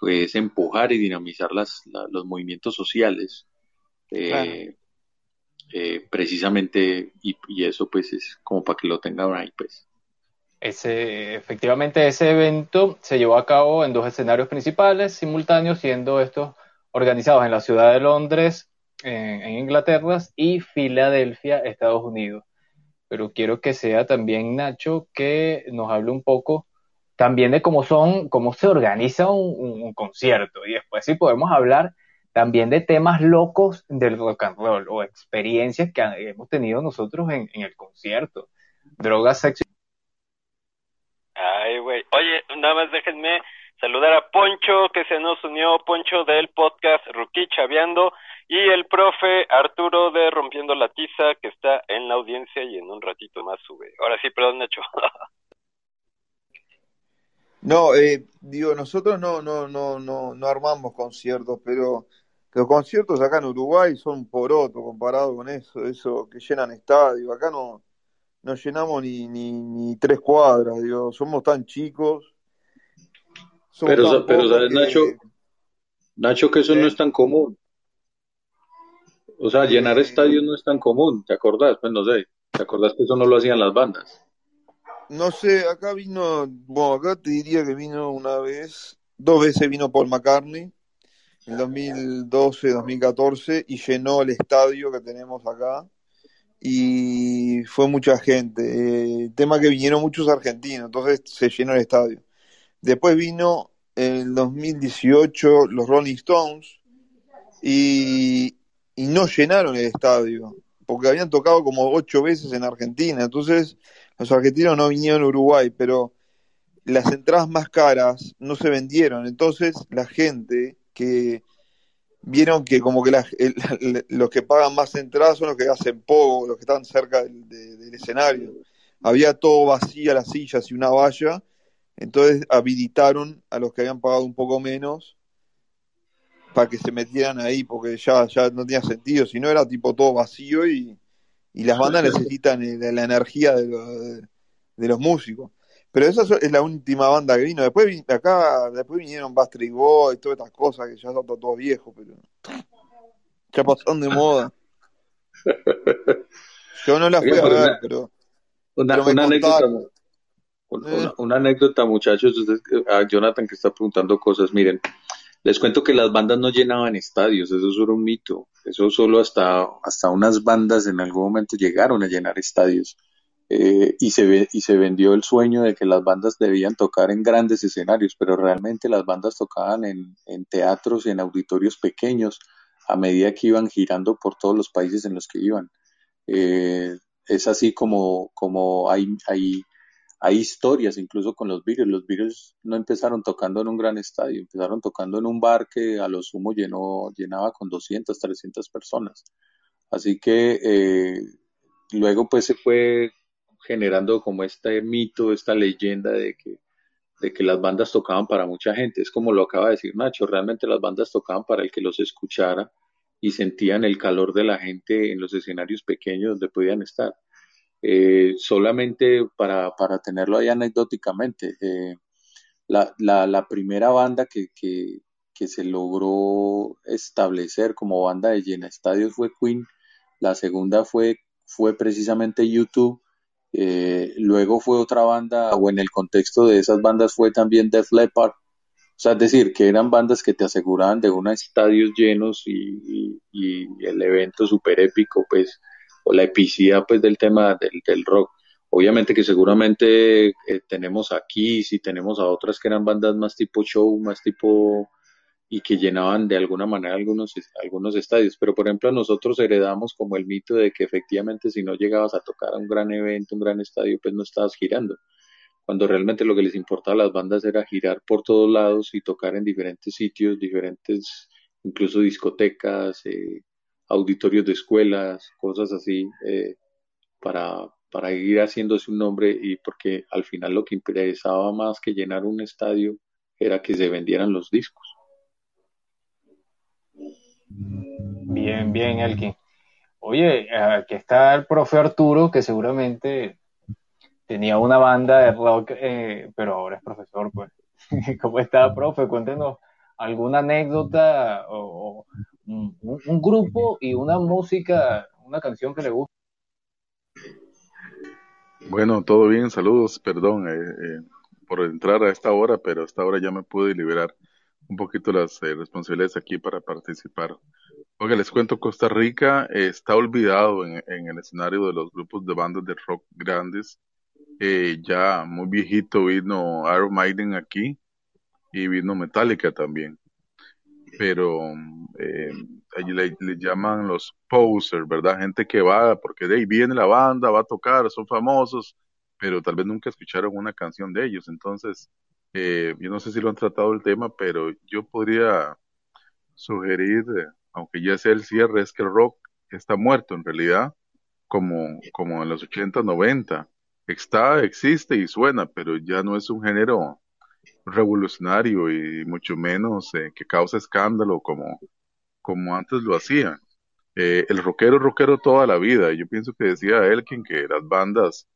C: que es empujar y dinamizar las, la, los movimientos sociales. Eh, claro. eh, precisamente, y, y, eso pues es como para que lo tengan ahí pues.
E: Ese, efectivamente ese evento se llevó a cabo en dos escenarios principales, simultáneos, siendo estos organizados en la ciudad de Londres, en, en Inglaterra, y Filadelfia, Estados Unidos pero quiero que sea también Nacho que nos hable un poco también de cómo son, cómo se organiza un, concierto y después sí podemos hablar también de temas locos del rock and roll o experiencias que hemos tenido nosotros en, el concierto, drogas, sexo.
F: Ay, güey. Oye, nada más déjenme saludar a Poncho que se nos unió, Poncho del podcast Ruki y el profe Arturo de Rompiendo la Tiza, que está en la audiencia y en un ratito más sube. Ahora sí, perdón, Nacho.
K: no, eh, digo, nosotros no, no, no, no, no armamos conciertos, pero los conciertos acá en Uruguay son poroto comparado con eso, eso que llenan estadios. Acá no, no llenamos ni, ni, ni tres cuadras, digo, somos tan chicos.
C: Somos pero, tan pero ¿sabes, que... Nacho? Nacho, que eso ¿Eh? no es tan común. O sea, llenar estadios no es tan común, ¿te acordás? Pues no sé, ¿te acordás que eso no lo hacían las bandas?
K: No sé, acá vino, bueno, acá te diría que vino una vez, dos veces vino Paul McCartney, en 2012, 2014, y llenó el estadio que tenemos acá, y fue mucha gente. Eh, tema que vinieron muchos argentinos, entonces se llenó el estadio. Después vino en el 2018 los Rolling Stones, y, y no llenaron el estadio, porque habían tocado como ocho veces en Argentina, entonces los argentinos no vinieron a Uruguay, pero las entradas más caras no se vendieron, entonces la gente que vieron que como que la, los que pagan más entradas son los que hacen poco, los que están cerca del, de, del escenario. Había todo vacía las sillas y una valla, entonces habilitaron a los que habían pagado un poco menos para que se metieran ahí, porque ya, ya no tenía sentido, si no era tipo todo vacío y, y las bandas necesitan la energía de, lo, de, de, los músicos. Pero esa es la última banda que vino. Después acá, después vinieron Bastry Boy y todas estas cosas que ya son todos viejos, pero ya pasaron de moda. Yo no las fui a ver, pero,
C: una,
K: pero
C: una anécdota, una, una, anécdota, muchachos, a Jonathan que está preguntando cosas, miren, les cuento que las bandas no llenaban estadios, eso es solo un mito. Eso solo hasta, hasta unas bandas en algún momento llegaron a llenar estadios. Eh, y, se ve, y se vendió el sueño de que las bandas debían tocar en grandes escenarios, pero realmente las bandas tocaban en, en teatros y en auditorios pequeños a medida que iban girando por todos los países en los que iban. Eh, es así como, como hay, hay hay historias incluso con los Beatles. Los Beatles no empezaron tocando en un gran estadio, empezaron tocando en un bar que a lo sumo llenó, llenaba con 200, 300 personas. Así que eh, luego pues se fue generando como este mito, esta leyenda de que, de que las bandas tocaban para mucha gente. Es como lo acaba de decir Nacho, realmente las bandas tocaban para el que los escuchara y sentían el calor de la gente en los escenarios pequeños donde podían estar. Eh, solamente para, para, tenerlo ahí anecdóticamente, eh, la, la, la, primera banda que, que, se logró establecer como banda de llena estadios fue Queen, la segunda fue, fue precisamente YouTube, eh, luego fue otra banda, o en el contexto de esas bandas fue también Def Leppard, o sea, es decir, que eran bandas que te aseguraban de unos estadios llenos y, y, y el evento súper épico, pues, o la epicidad pues del tema del, del rock. Obviamente que seguramente eh, tenemos aquí, si tenemos a otras que eran bandas más tipo show, más tipo y que llenaban de alguna manera algunos, algunos estadios. Pero por ejemplo nosotros heredamos como el mito de que efectivamente si no llegabas a tocar a un gran evento, un gran estadio, pues no estabas girando. Cuando realmente lo que les importaba a las bandas era girar por todos lados y tocar en diferentes sitios, diferentes, incluso discotecas, eh, auditorios de escuelas, cosas así, eh, para, para ir haciéndose un nombre y porque al final lo que interesaba más que llenar un estadio era que se vendieran los discos.
E: Bien, bien, Elkin. Oye, aquí está el profe Arturo, que seguramente tenía una banda de rock, eh, pero ahora es profesor, pues. ¿Cómo está, profe? Cuéntenos alguna anécdota o, un, grupo y una música, una canción que le gusta.
L: Bueno, todo bien, saludos, perdón eh, eh, por entrar a esta hora, pero a esta hora ya me pude liberar un poquito las eh, responsabilidades aquí para participar. Oiga, les cuento, Costa Rica está olvidado en, en, el escenario de los grupos de bandas de rock grandes. ya muy viejito vino Iron Maiden aquí y vino Metallica también pero eh, le, llaman los posers, ¿verdad? Gente que va, porque de ahí viene la banda, va a tocar, son famosos, pero tal vez nunca escucharon una canción de ellos. Entonces, eh, yo no sé si lo han tratado el tema, pero yo podría sugerir, aunque ya sea el cierre, es que el rock está muerto en realidad, como, como en los 80, 90. Está, existe y suena, pero ya no es un género revolucionario y mucho menos eh, que causa escándalo como, como antes lo hacían. Eh, el rockero rockero toda la vida. Yo pienso que decía Elkin que las bandas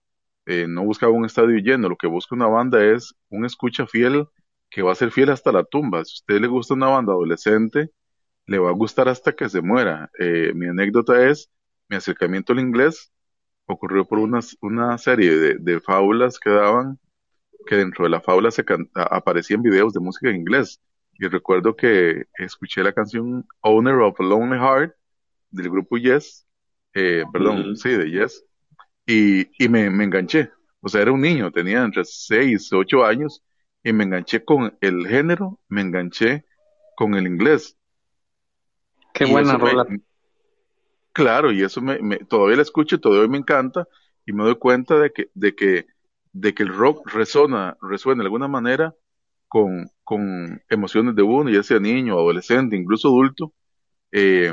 L: eh, no buscaban un estadio lleno, lo que busca una banda es un escucha fiel que va a ser fiel hasta la tumba. Si a usted le gusta una banda adolescente, le va a gustar hasta que se muera. mi anécdota es, mi acercamiento al inglés ocurrió por una, una serie de, de fábulas que daban que dentro de la fábula se aparecían videos de música en inglés. Y recuerdo que escuché la canción Owner of a Lonely Heart del grupo Yes, eh, perdón, sí, de Yes, y, y me, me, enganché. O sea, era un niño, tenía entre 6, 8 años, y me enganché con el género, me enganché con el inglés.
J: Qué buena rola.
L: claro, y eso me, me, todavía la escucho, todavía me encanta, y me doy cuenta de que, de que de que el rock resona, resuena de alguna manera con, con emociones de uno, ya sea niño, adolescente, incluso adulto, eh,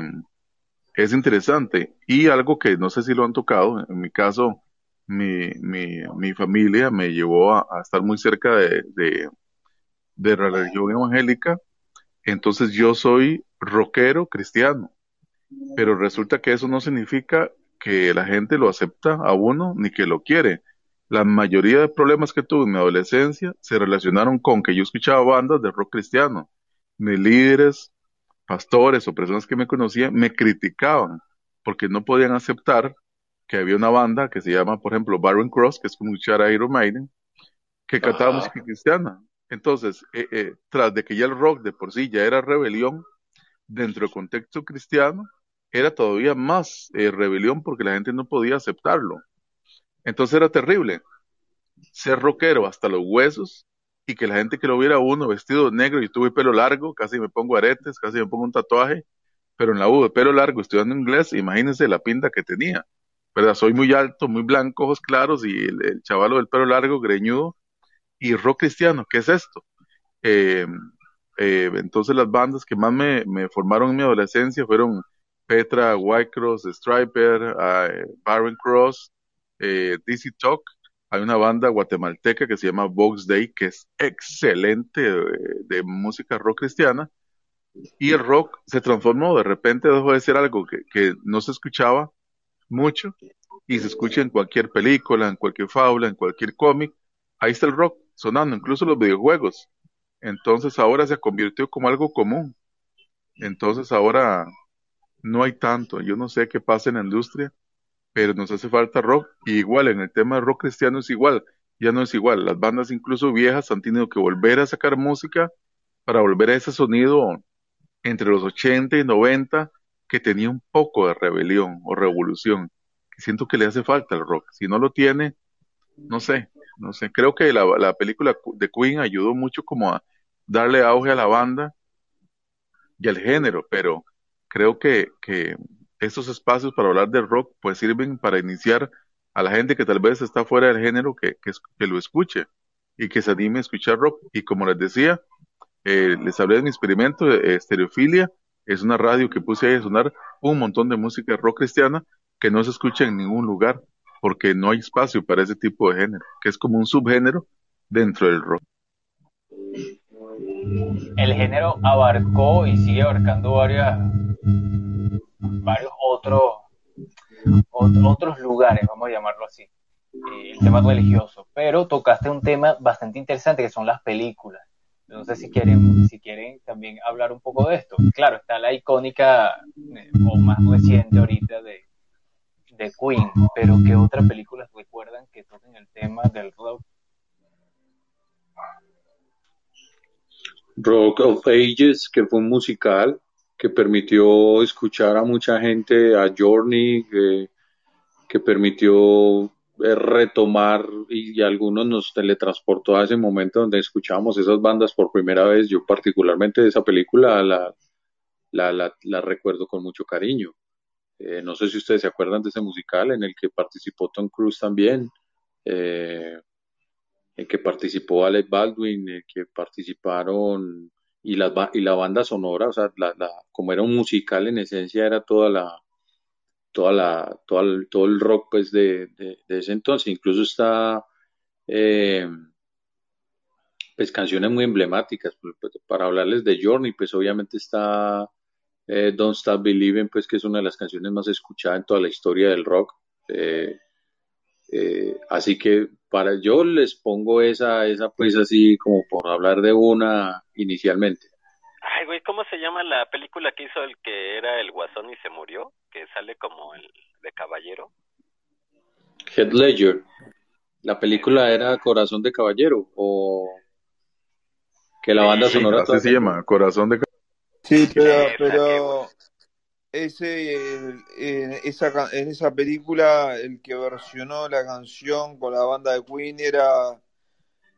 L: es interesante. Y algo que no sé si lo han tocado, en mi caso, mi, mi, mi familia me llevó a, estar muy cerca de, de, de, la religión evangélica, entonces yo soy rockero cristiano, pero resulta que eso no significa que la gente lo acepta a uno ni que lo quiere la mayoría de problemas que tuve en mi adolescencia se relacionaron con que yo escuchaba bandas de rock cristiano. Mis líderes, pastores o personas que me conocían me criticaban porque no podían aceptar que había una banda que se llama, por ejemplo, Baron Cross, que es como escuchar a Iron Maiden, que cantaba música cristiana. Entonces, eh, eh, tras de que ya el rock de por sí ya era rebelión, dentro del contexto cristiano, era todavía más eh, rebelión porque la gente no podía aceptarlo. Entonces era terrible ser rockero hasta los huesos y que la gente que lo viera uno vestido negro y tuve pelo largo, casi me pongo aretes, casi me pongo un tatuaje, pero en la U de pelo largo estudiando inglés, imagínense la pinta que tenía, ¿verdad? Soy muy alto, muy blanco, ojos claros y el, el chavalo del pelo largo, greñudo y rock cristiano, ¿qué es esto? Eh, eh, entonces las bandas que más me, formaron en mi adolescencia fueron Petra, White Cross, Striper, uh, Baron Cross, eh, DC Talk, hay una banda guatemalteca que se llama Vox Day, que es excelente de, de música rock cristiana, y el rock se transformó, de repente dejó de ser algo que, que no se escuchaba mucho, y se escucha en cualquier película, en cualquier fábula, en cualquier cómic, ahí está el rock sonando, incluso los videojuegos. Entonces ahora se convirtió como algo común. Entonces ahora no hay tanto. Yo no sé qué pasa en la industria, pero nos hace falta rock. Y igual en el tema de rock cristiano es igual. Ya no es igual. Las bandas incluso viejas han tenido que volver a sacar música para volver a ese sonido entre los 80 y 90 que tenía un poco de rebelión o revolución. Siento que le hace falta al rock. Si no lo tiene, no sé, no sé. Creo que la, la película de Queen ayudó mucho como a darle auge a la banda y al género, pero creo que, que estos espacios para hablar de rock pues sirven para iniciar a la gente que tal vez está fuera del género que, que, lo escuche y que se anime a escuchar rock. Y como les decía, eh, les hablé de mi experimento de Estereofilia, es una radio que puse ahí a sonar un montón de música rock cristiana que no se escucha en ningún lugar porque no hay espacio para ese tipo de género, que es como un subgénero dentro del rock.
E: El género abarcó y sigue abarcando varias, otros, otros lugares, vamos a llamarlo así, eh, el tema religioso, pero tocaste un tema bastante interesante que son las películas. No sé si quieren, si quieren también hablar un poco de esto. Claro, está la icónica eh, o más reciente ahorita de, de Queen, pero ¿qué otras películas recuerdan que toquen el tema del rock?
C: Rock of Ages, que fue un musical que permitió escuchar a mucha gente, a Journey, que, permitió eh, retomar y, y algunos nos teletransportó a ese momento donde escuchábamos esas bandas por primera vez. Yo particularmente de esa película la, la, la, la recuerdo con mucho cariño. Eh, no sé si ustedes se acuerdan de ese musical en el que participó Tom Cruise también, eh, en que participó Alec Baldwin, en que participaron y la, y la banda sonora, o sea, la, la- como era un musical en esencia era toda la, toda la, toda todo el rock pues de, de, ese entonces, incluso está eh, pues canciones muy emblemáticas, pues, pues, para hablarles de Journey, pues obviamente está eh, Don't Stop Believing, pues que es una de las canciones más escuchadas en toda la historia del rock. Eh, así que para yo les pongo esa, esa pues así como por hablar de una inicialmente.
F: Ay, güey, ¿cómo se llama la película que hizo el que era el guasón y se murió? Que sale como el de caballero.
C: Heath Ledger. La película era Corazón de Caballero o que la banda
L: Sí,
C: sonora
L: así se llama, Corazón de Ca-
K: Sí, pero ese, esa, en esa película el que versionó la canción con la banda de Queen era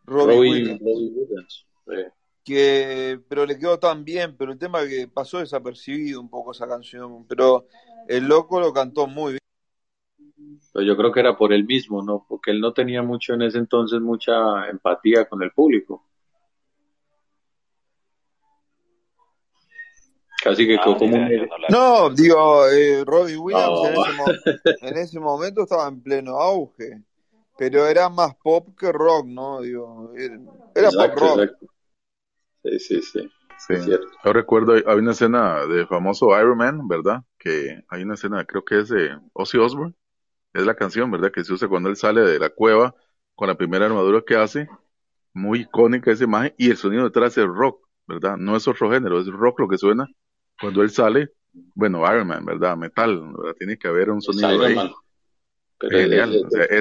K: Robbie
C: Robbie,
K: Williams,
C: Robbie Williams. Eh,
K: que, pero le quedó tan bien, pero el tema es que pasó desapercibido un poco esa canción, pero el loco lo cantó muy bien.
C: pero yo creo que era por él mismo, ¿no? Porque él no tenía mucho en ese entonces mucha empatía con el público. Casi que quedó
F: Ah,
C: como
F: mira,
C: un
F: no
K: No, digo, eh, Robbie Williams en
C: No,
K: ese, mo- en ese momento estaba en pleno auge, pero era más pop que rock, ¿no? Digo, era, era pop rock.
C: exacto. Sí, sí, sí,
L: Sí, yo recuerdo, hay hay una escena de famoso Iron Man, ¿verdad? Que hay una escena, creo que es de Ozzy Osbourne, es la canción, ¿verdad? Que se usa cuando él sale de la cueva con la primera armadura que hace, muy icónica esa imagen, y el sonido detrás es rock, ¿verdad? No es otro género, es rock lo que suena cuando él sale, bueno, Iron Man, ¿verdad? Metal, ¿verdad? Tiene que haber un sonido
C: Iron
L: ahí,
C: Man. Pero
L: genial,
C: ese,
L: o sea, es-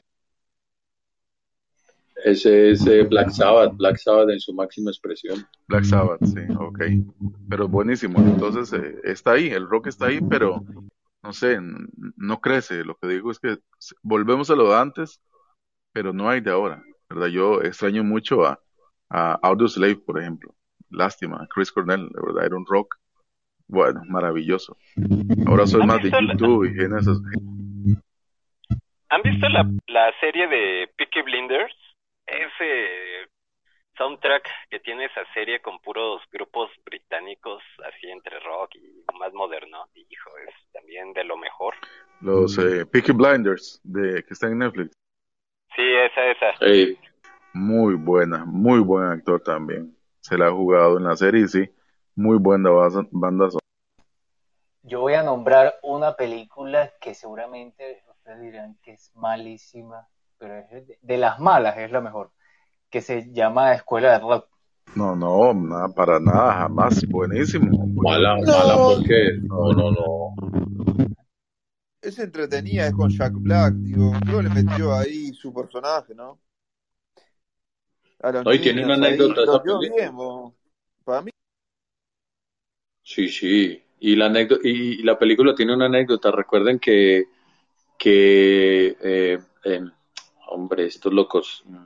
C: ese es Black Sabbath, Black Sabbath en su máxima expresión.
L: Black Sabbath, sí, ok, pero buenísimo, entonces eh, está ahí, el rock está ahí, pero no sé, no crece, lo que digo es que volvemos a lo de antes, pero no hay de ahora, ¿verdad? Yo extraño mucho a, a Audioslave, por ejemplo, lástima, Chris Cornell, de verdad, era un rock, bueno, maravilloso. Ahora soy
F: ¿Han
L: más de
F: la,
L: YouTube y en esos,
F: ¿Han visto la, la serie de Peaky Blinders? Ese soundtrack que tiene esa serie con puros grupos británicos, así entre rock y más moderno, hijo, es también de lo mejor.
L: Los eh, Peaky Blinders, de, que está en Netflix.
F: Sí, esa, esa.
L: Muy buena, muy buen actor también. Se la ha jugado en la serie, sí. Muy buena banda sonora.
E: Yo voy a nombrar una película que seguramente ustedes dirán que es malísima, pero es de, de las malas es la mejor, que se llama Escuela de Rock.
L: No, no, nada, para nada, jamás. Buenísimo.
C: Mala, mala, porque no, no, no.
K: Es entretenida, es con Jack Black, digo, creo le metió ahí su personaje, ¿no? A los
C: No, y tiene una
K: niños ahí,
C: anécdota esa
K: lo dio
C: película.
K: bien, vos. Para mí,
C: Sí, sí. Y la anécdota, y la película tiene una anécdota. Recuerden que, que eh, hombre, estos locos. mm,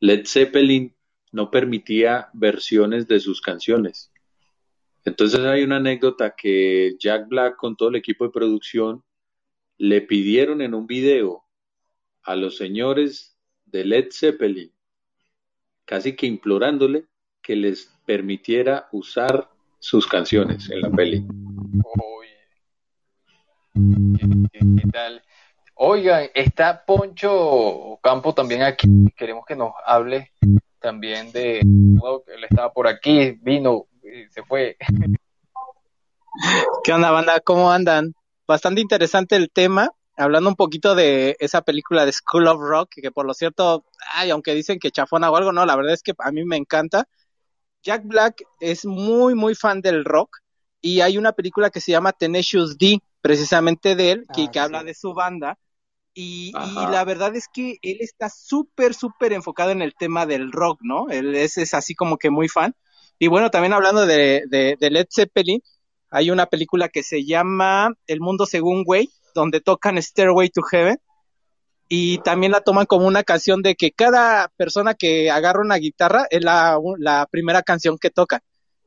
C: Led Zeppelin no permitía versiones de sus canciones. Entonces hay una anécdota que Jack Black con todo el equipo de producción le pidieron en un video a los señores de Led Zeppelin, casi que implorándole que les permitiera usar sus canciones en la peli.
E: ¿Qué, qué tal? Oigan, está Poncho Campo también aquí. Queremos que nos hable también de rock. Él estaba por aquí, vino, y se fue.
M: ¿Qué onda, banda? ¿Cómo andan? Bastante interesante el tema, hablando un poquito de esa película de School of Rock, que por lo cierto, ay, aunque dicen que chafona o algo, no, la verdad es que a mí me encanta. Jack Black es muy, muy fan del rock y hay una película que se llama Tenacious D, precisamente de él, que, que habla de su banda. Y, la verdad es que él está súper, súper enfocado en el tema del rock, ¿no? Él es, es así como que muy fan. Y bueno, también hablando de, de, de Led Zeppelin, hay una película que se llama El mundo según Way, donde tocan Stairway to Heaven. Y también la toman como una canción de que cada persona que agarra una guitarra es la, la primera canción que toca.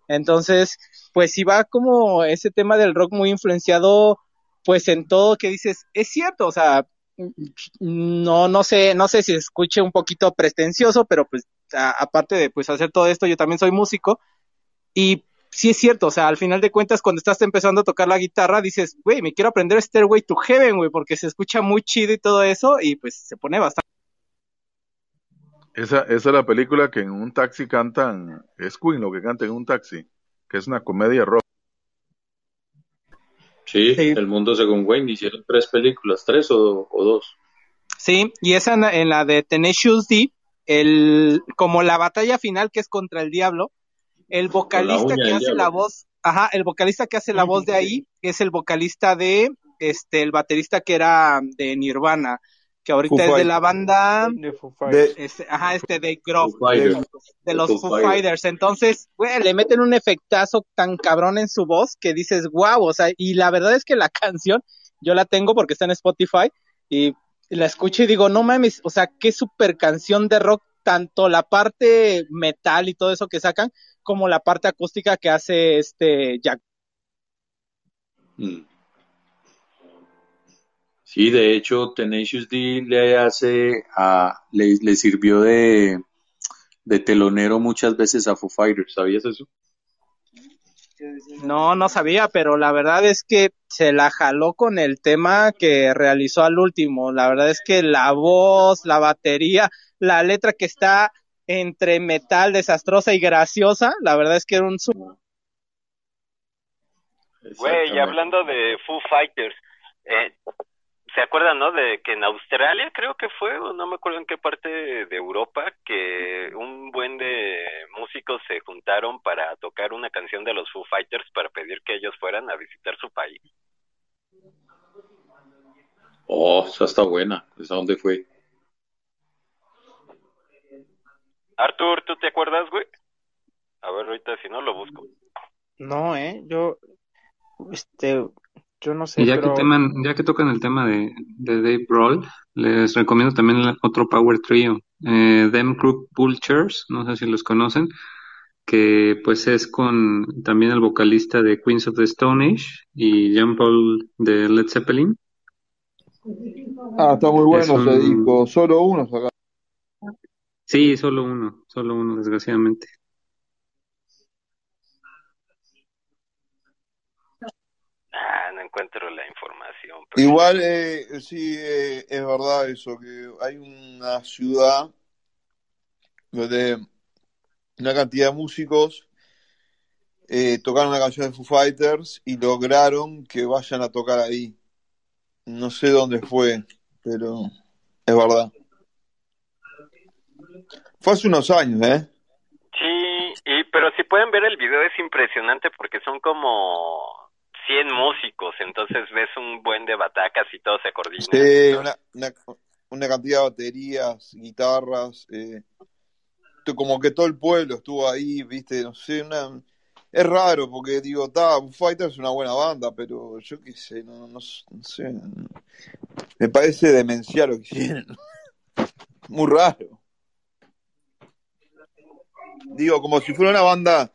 M: Entonces, pues sí va como ese tema del rock muy influenciado, pues en todo que dices, es cierto, o sea, no, no sé, no sé si escuche un poquito pretencioso, pero pues aparte de pues hacer todo esto, yo también soy músico y sí es cierto, o sea, al final de cuentas cuando estás empezando a tocar la guitarra dices, güey, me quiero aprender Stairway to Heaven, güey, porque se escucha muy chido y todo eso y pues se pone bastante.
L: Esa, esa es la película que en un taxi cantan, es Queen lo que canta en un taxi, que es una comedia rock.
C: Sí, El Mundo según Wayne hicieron tres películas, tres o, o dos.
M: Sí, y esa en la, en la de Tenacious D, el, como la batalla final que es contra el diablo, el vocalista que hace
C: diablo.
M: la voz, ajá, el vocalista que hace la voz de ahí es el vocalista de, este, el baterista que era de Nirvana, que ahorita
K: Foo
M: es de la banda,
H: De
M: este, ajá, este de Grove, de los
C: Foo
M: Foo
C: Fighters.
M: Fighters. Entonces, güey, le meten un efectazo tan cabrón en su voz que dices, wow, o sea, y la verdad es que la canción, yo la tengo porque está en Spotify y la escucho y digo, no mames, o sea, qué super canción de rock, tanto la parte metal y todo eso que sacan, como la parte acústica que hace este Jack.
C: Mm. Sí, de hecho, Tenacious D le hace a, le, sirvió de, de telonero muchas veces a Foo Fighters, ¿sabías eso?
M: No, no sabía, pero la verdad es que se la jaló con el tema que realizó al último. La verdad es que la voz, la batería, la letra que está entre metal desastrosa y graciosa, la verdad es que era un su-
F: Güey, y hablando de Foo Fighters, eh, ¿se acuerdan, no? De que en Australia creo que fue, o no me acuerdo en qué parte de Europa, que un buen de músicos se juntaron para tocar una canción de los Foo Fighters para pedir que ellos fueran a visitar su país.
C: Oh, esa está buena. ¿Esa dónde fue?
F: Artur, ¿tú te acuerdas, güey? A ver, ahorita si no lo busco.
H: No, eh, yo, este, yo no sé,
J: Y ya que teman, ya que tocan el tema de, de Dave Grohl, les recomiendo también el otro Power Trio, eh, Them Crook Vultures, no sé si los conocen, que pues es con también el vocalista de Queens of the Stone Age y Jean Paul de Led Zeppelin.
K: ah, está muy bueno ese
J: un-
K: disco, solo uno saca.
J: Sí, solo uno, solo uno, desgraciadamente.
F: Ah, no encuentro la información. pero-
K: Igual, eh, sí, eh, es verdad eso, que hay una ciudad donde una cantidad de músicos eh, tocaron una canción de Foo Fighters y lograron que vayan a tocar ahí. No sé dónde fue, pero es verdad. Fue hace unos años, ¿eh?
F: Sí, y, pero si pueden ver el video es impresionante porque son como 100 músicos, entonces ves un buen de batacas y todo se coordina.
K: Sí, una, cantidad de baterías, guitarras, eh, como que todo el pueblo estuvo ahí, viste, no sé, una... Es raro porque digo, está, Foo Fighters es una buena banda, pero yo qué sé, no, no, no sé, me parece demencial lo que hicieron. Muy raro. Digo, como si fuera una banda,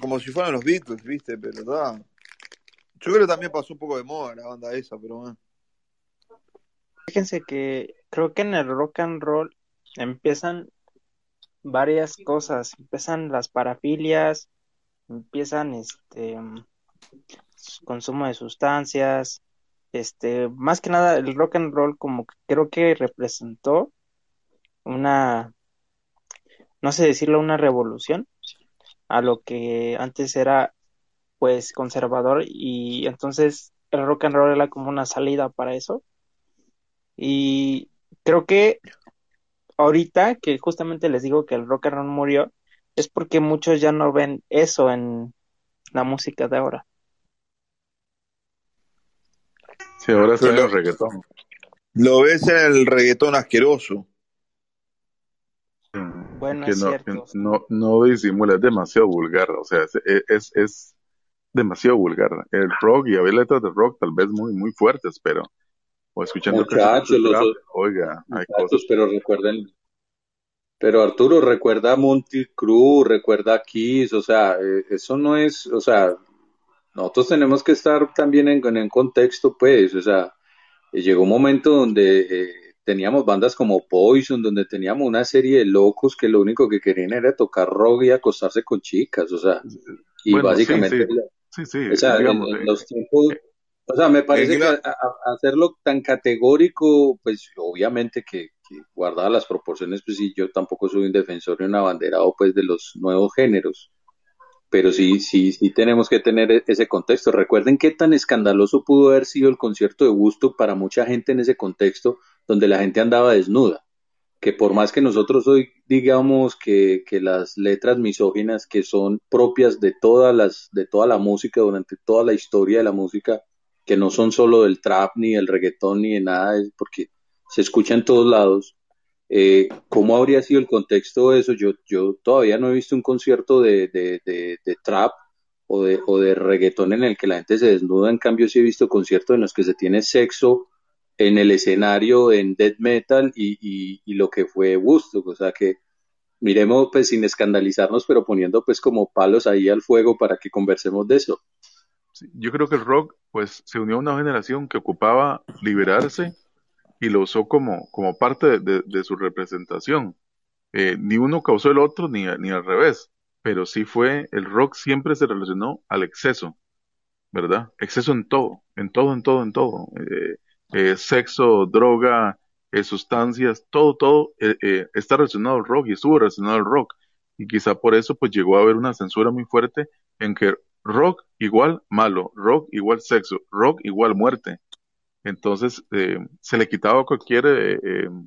K: como si fueran los Beatles, viste, pero está. Yo creo que también pasó un poco de moda la banda esa, pero bueno.
H: Fíjense que creo que en el rock and roll empiezan varias cosas, empiezan las parafilias, empiezan este consumo de sustancias, este, más que nada el rock and roll como que creo que representó una, no sé decirlo, una revolución a lo que antes era pues conservador y entonces el rock and roll era como una salida para eso. Y creo que ahorita que justamente les digo que el rock and roll murió, es porque muchos ya no ven eso en la música de ahora.
L: Sí, ahora en
K: lo,
L: el reggaetón.
K: lo ves en el reggaetón asqueroso.
H: Bueno,
L: que
H: es
L: no,
H: cierto.
L: que no, no disimula, es demasiado vulgar, o sea, es, es, es demasiado vulgar. El rock, y había letras de rock tal vez muy, muy fuertes, pero, o escuchando
C: Muchachos, los
L: oiga, hay cosas.
C: pero recuerden, pero Arturo, recuerda a Monty Cruz, recuerda a Kiss, o sea, eh, eso no es, o sea, nosotros tenemos que estar también en, en contexto, pues, o sea, eh, llegó un momento donde eh, teníamos bandas como Poison, donde teníamos una serie de locos que lo único que querían era tocar rock y acostarse con chicas, o sea, y
L: Bueno,
C: básicamente,
L: sí, sí, sí,
C: o sea, en,
L: digamos,
C: en
L: eh,
C: los tiempos, o sea, me parece que a- a- hacerlo tan categórico, pues obviamente que, que guardada las proporciones, pues sí, yo tampoco soy un defensor ni un abanderado pues de los nuevos géneros, pero sí, sí, sí tenemos que tener e- ese contexto. Recuerden qué tan escandaloso pudo haber sido el concierto de Gusto para mucha gente en ese contexto, donde la gente andaba desnuda. Que por más que nosotros hoy digamos que, que las letras misóginas que son propias de todas las, de toda la música durante toda la historia de la música, que no son solo del trap ni del reggaetón ni de nada, porque se escucha en todos lados. Eh, ¿cómo habría sido el contexto de eso? Yo, yo todavía no he visto un concierto de, de, de, de trap o de, o de reggaetón en el que la gente se desnuda, en cambio sí he visto conciertos en los que se tiene sexo en el escenario en death metal y, y, lo que fue Woodstock, o sea que miremos pues sin escandalizarnos, pero poniendo pues como palos ahí al fuego para que conversemos de eso.
L: yo creo que el rock, pues, se unió a una generación que ocupaba liberarse y lo usó como, como parte de su representación. Eh, ni uno causó el otro, ni, ni al revés, pero sí fue, el rock siempre se relacionó al exceso. ¿verdad? Exceso en todo, en todo, en todo, en todo. Eh, eh, sexo, droga, eh, sustancias, todo, todo eh, eh, está relacionado al rock y estuvo relacionado al rock. Y quizá por eso pues llegó a haber una censura muy fuerte en que rock igual malo, rock igual sexo, rock igual muerte. Entonces eh, se le quitaba cualquier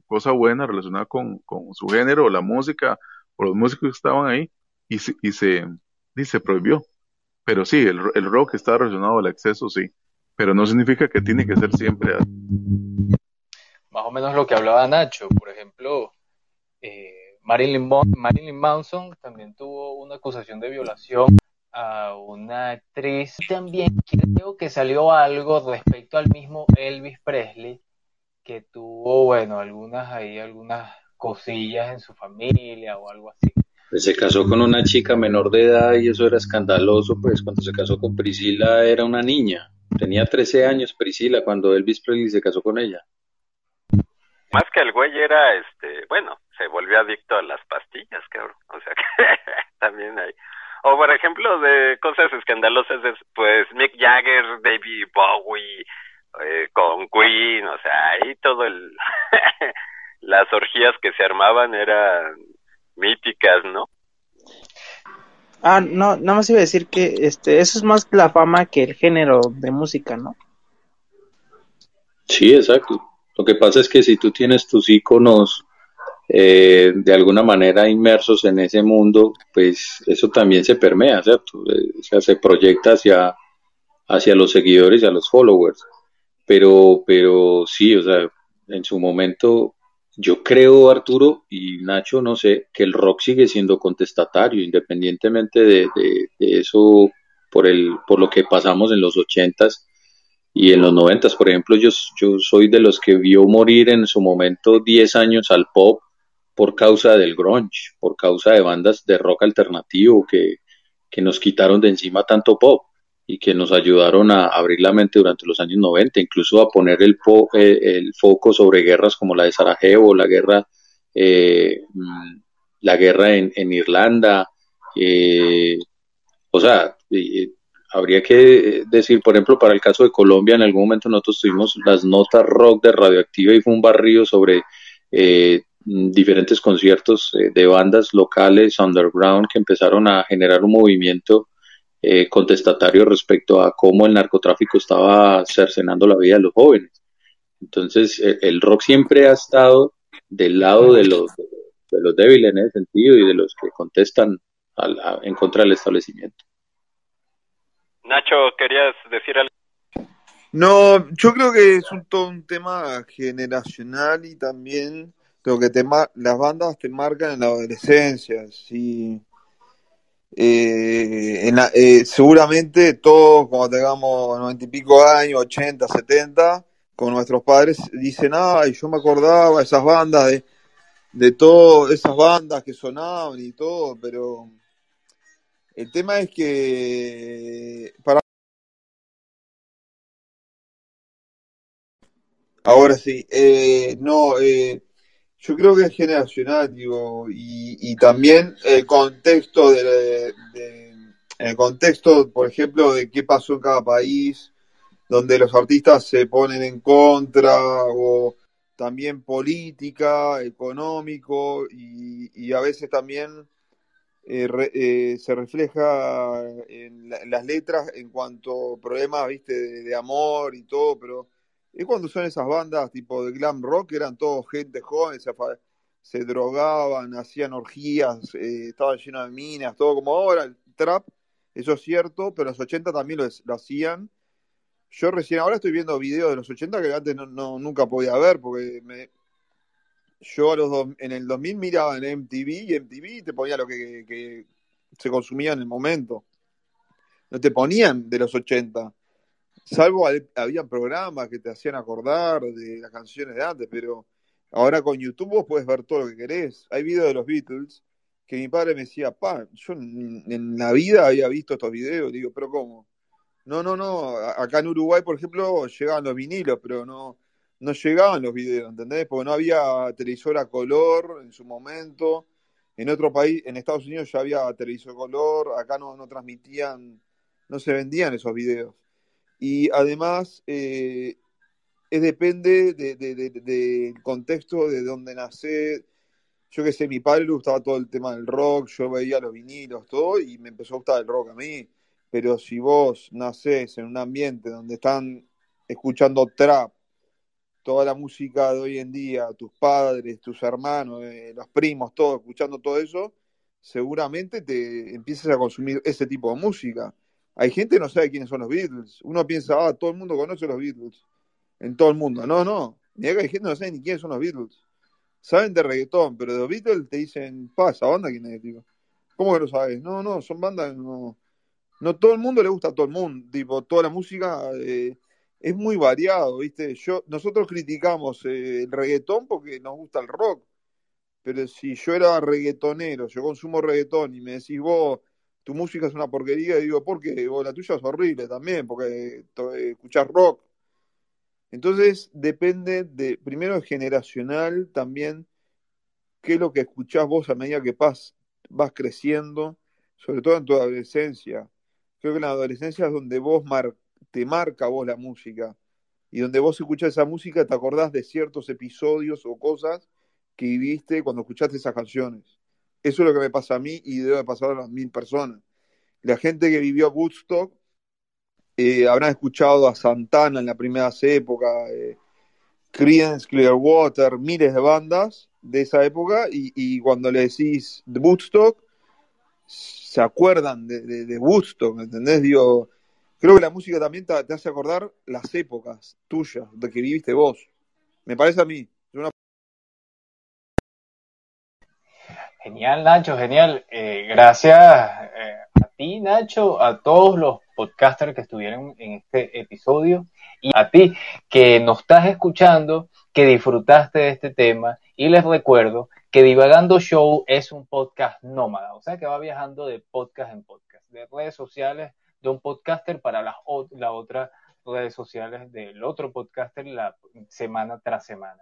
L: cosa buena relacionada con, con su género, o la música, o los músicos que estaban ahí, y se, y se, se prohibió. Pero sí, el, el rock está relacionado al exceso, sí. Pero no significa que tiene que ser siempre así.
E: Más o menos lo que hablaba Nacho, por ejemplo, eh, Marilyn, Mon- Marilyn Manson también tuvo una acusación de violación a una actriz. También creo que salió algo respecto al mismo Elvis Presley, que tuvo, bueno, algunas ahí, algunas cosillas en su familia o algo así.
C: Pues se casó con una chica menor de edad y eso era escandaloso, pues cuando se casó con Priscila era una niña. Tenía 13 años Priscila cuando Elvis Presley se casó con ella.
F: Más que el güey era, este, bueno, se volvió adicto a las pastillas, cabrón. O sea que también hay. O por ejemplo, de cosas escandalosas, es, pues Mick Jagger, David Bowie, eh, Queen, o sea, ahí todo el las orgías que se armaban eran míticas, ¿no?
H: Ah, no, nada más iba a decir que este, eso es más la fama que el género de música, ¿no?
C: Sí, exacto. Lo que pasa es que si tú tienes tus iconos eh, de alguna manera inmersos en ese mundo, pues eso también se permea, ¿cierto? Eh, o sea, se proyecta hacia, hacia los seguidores y a los followers. Pero, pero sí, o sea, en su momento yo creo, Arturo y Nacho, no sé, que el rock sigue siendo contestatario, independientemente de, eso, por, el, por lo que pasamos en los ochentas y en los noventas. Por ejemplo, yo, yo soy de los que vio morir en su momento 10 años al pop por causa del grunge, por causa de bandas de rock alternativo que, que nos quitaron de encima tanto pop y que nos ayudaron a abrir la mente durante los años 90, incluso a poner el, eh, el foco sobre guerras como la de Sarajevo, la guerra, eh, mm, la guerra en, en Irlanda. Eh, o sea, habría que decir, por ejemplo, para el caso de Colombia, en algún momento nosotros tuvimos las notas rock de Radioactiva y fue un barrio sobre diferentes conciertos de bandas locales, underground, que empezaron a generar un movimiento eh, contestatario respecto a cómo el narcotráfico estaba cercenando la vida de los jóvenes. Entonces, eh, el, rock siempre ha estado del lado de los, de los débiles en ese sentido y de los que contestan en contra del establecimiento.
F: Nacho, ¿querías decir algo?
K: No, yo creo que es un, todo un tema generacional y también lo que te las bandas te marcan en la adolescencia. Si, eh, eh, seguramente todos, cuando tengamos noventa y pico años, 80, 70, con nuestros padres, dicen, ay, yo me acordaba esas bandas, de, de todas esas bandas que sonaban y todo, pero el tema es que para ahora sí, eh, no, eh, yo creo que es generacional, digo, y, también el contexto de, el contexto, por ejemplo, de qué pasó en cada país, donde los artistas se ponen en contra, o también política, económico, y, a veces también eh, eh, se refleja en, las letras en cuanto a problemas, viste, de amor y todo, pero es cuando son esas bandas tipo de glam rock, eran todos gente joven, se, se drogaban, hacían orgías, eh, estaban llenos de minas, todo como ahora, el trap, eso es cierto, pero en los 80 también lo, hacían. Yo recién ahora estoy viendo videos de los 80 que antes no, nunca podía ver, porque me, yo a los en el 2000 miraba en MTV y MTV te ponía lo que, que se consumía en el momento. No te ponían de los 80 Salvo había programas que te hacían acordar de las canciones de antes, pero ahora con YouTube vos puedes ver todo lo que querés. Hay videos de los Beatles que mi padre me decía, pa, yo en la vida había visto estos videos. Digo, pero ¿cómo? No, no, no. Acá en Uruguay, por ejemplo, llegaban los vinilos, pero no, no llegaban los videos, ¿entendés? Porque no había televisor a color en su momento. En otro país, en Estados Unidos ya había televisor color, acá no, no transmitían, no se vendían esos videos y además eh, es depende del contexto, de dónde nace. Yo que sé, mi padre le gustaba todo el tema del rock, yo veía los vinilos, todo, y me empezó a gustar el rock a mí. Pero si vos nacés en un ambiente donde están escuchando trap, toda la música de hoy en día, tus padres, tus hermanos, eh, los primos, todos escuchando todo eso, seguramente te empiezas a consumir ese tipo de música. Hay gente que no sabe quiénes son los Beatles. Uno piensa, ah, todo el mundo conoce los Beatles. En todo el mundo. No, no. Ni hay gente que no sabe ni quiénes son los Beatles. Saben de reggaetón, pero de los Beatles te dicen, pa, esa banda quién es, tipo. ¿Cómo que lo sabes? No, no, son bandas no. No todo el mundo le gusta a todo el mundo. Tipo, toda la música eh, es muy variado, ¿viste? Yo, nosotros criticamos eh, el reggaetón porque nos gusta el rock. Pero si yo era reggaetonero, yo consumo reggaetón y me decís vos, tu música es una porquería, y digo, ¿por qué? la tuya es horrible también, porque escuchás rock. Entonces, depende de, primero, generacional también, qué es lo que escuchás vos a medida que vas, vas creciendo, sobre todo en tu adolescencia. Creo que en la adolescencia es donde vos te marca vos la música. y donde vos escuchás esa música te acordás de ciertos episodios o cosas que viviste cuando escuchaste esas canciones. Eso es lo que me pasa a mí y debe pasar a las mil personas. La gente que vivió Woodstock eh, habrán escuchado a Santana en la primera época, eh, Creedence Clearwater, miles de bandas de esa época y, cuando le decís Woodstock, se acuerdan de, de, Woodstock, ¿entendés? Digo, creo que la música también te, hace acordar las épocas tuyas, de que viviste vos. Me parece a mí.
E: Genial, Nacho, genial. Eh, gracias eh, a ti, Nacho, a todos los podcasters que estuvieron en este episodio y a ti que nos estás escuchando, que disfrutaste de este tema. Y les recuerdo que Divagando Show es un podcast nómada, o sea que va viajando de podcast en podcast, de redes sociales de un podcaster para las la redes sociales del otro podcaster la semana tras semana.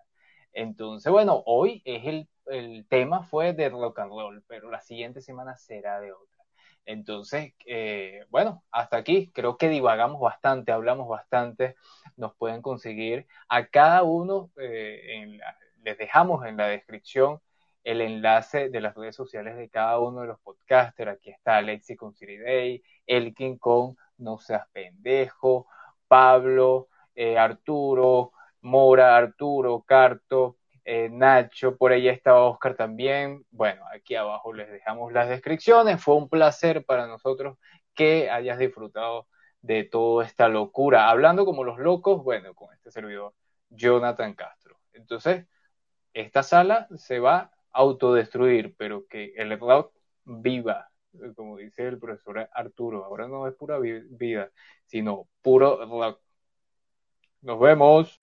E: Entonces, bueno, hoy es el, el tema fue de rock and roll, pero la siguiente semana será de otra. Entonces, eh, bueno, hasta aquí creo que divagamos bastante, hablamos bastante, nos pueden conseguir a cada uno, eh, les dejamos en la descripción el enlace de las redes sociales de cada uno de los podcasters. Aquí está Alexi con Siri Day, Elkin con No Seas Pendejo, Pablo, eh, Arturo, Mora, Arturo, Carto, eh, Nacho, por ahí está Oscar también. Bueno, aquí abajo les dejamos las descripciones. Fue un placer para nosotros que hayas disfrutado de toda esta locura. Hablando como los locos, bueno, con este servidor, Jonathan Castro. Entonces, esta sala se va a autodestruir, pero que el rock viva, como dice el profesor Arturo. Ahora no es pura vida, sino puro rock. Nos vemos.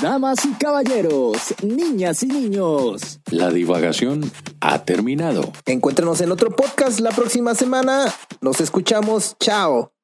N: Damas y caballeros, niñas y niños.
O: La divagación ha terminado.
N: Encuéntranos en otro podcast la próxima semana. Nos escuchamos. Chao.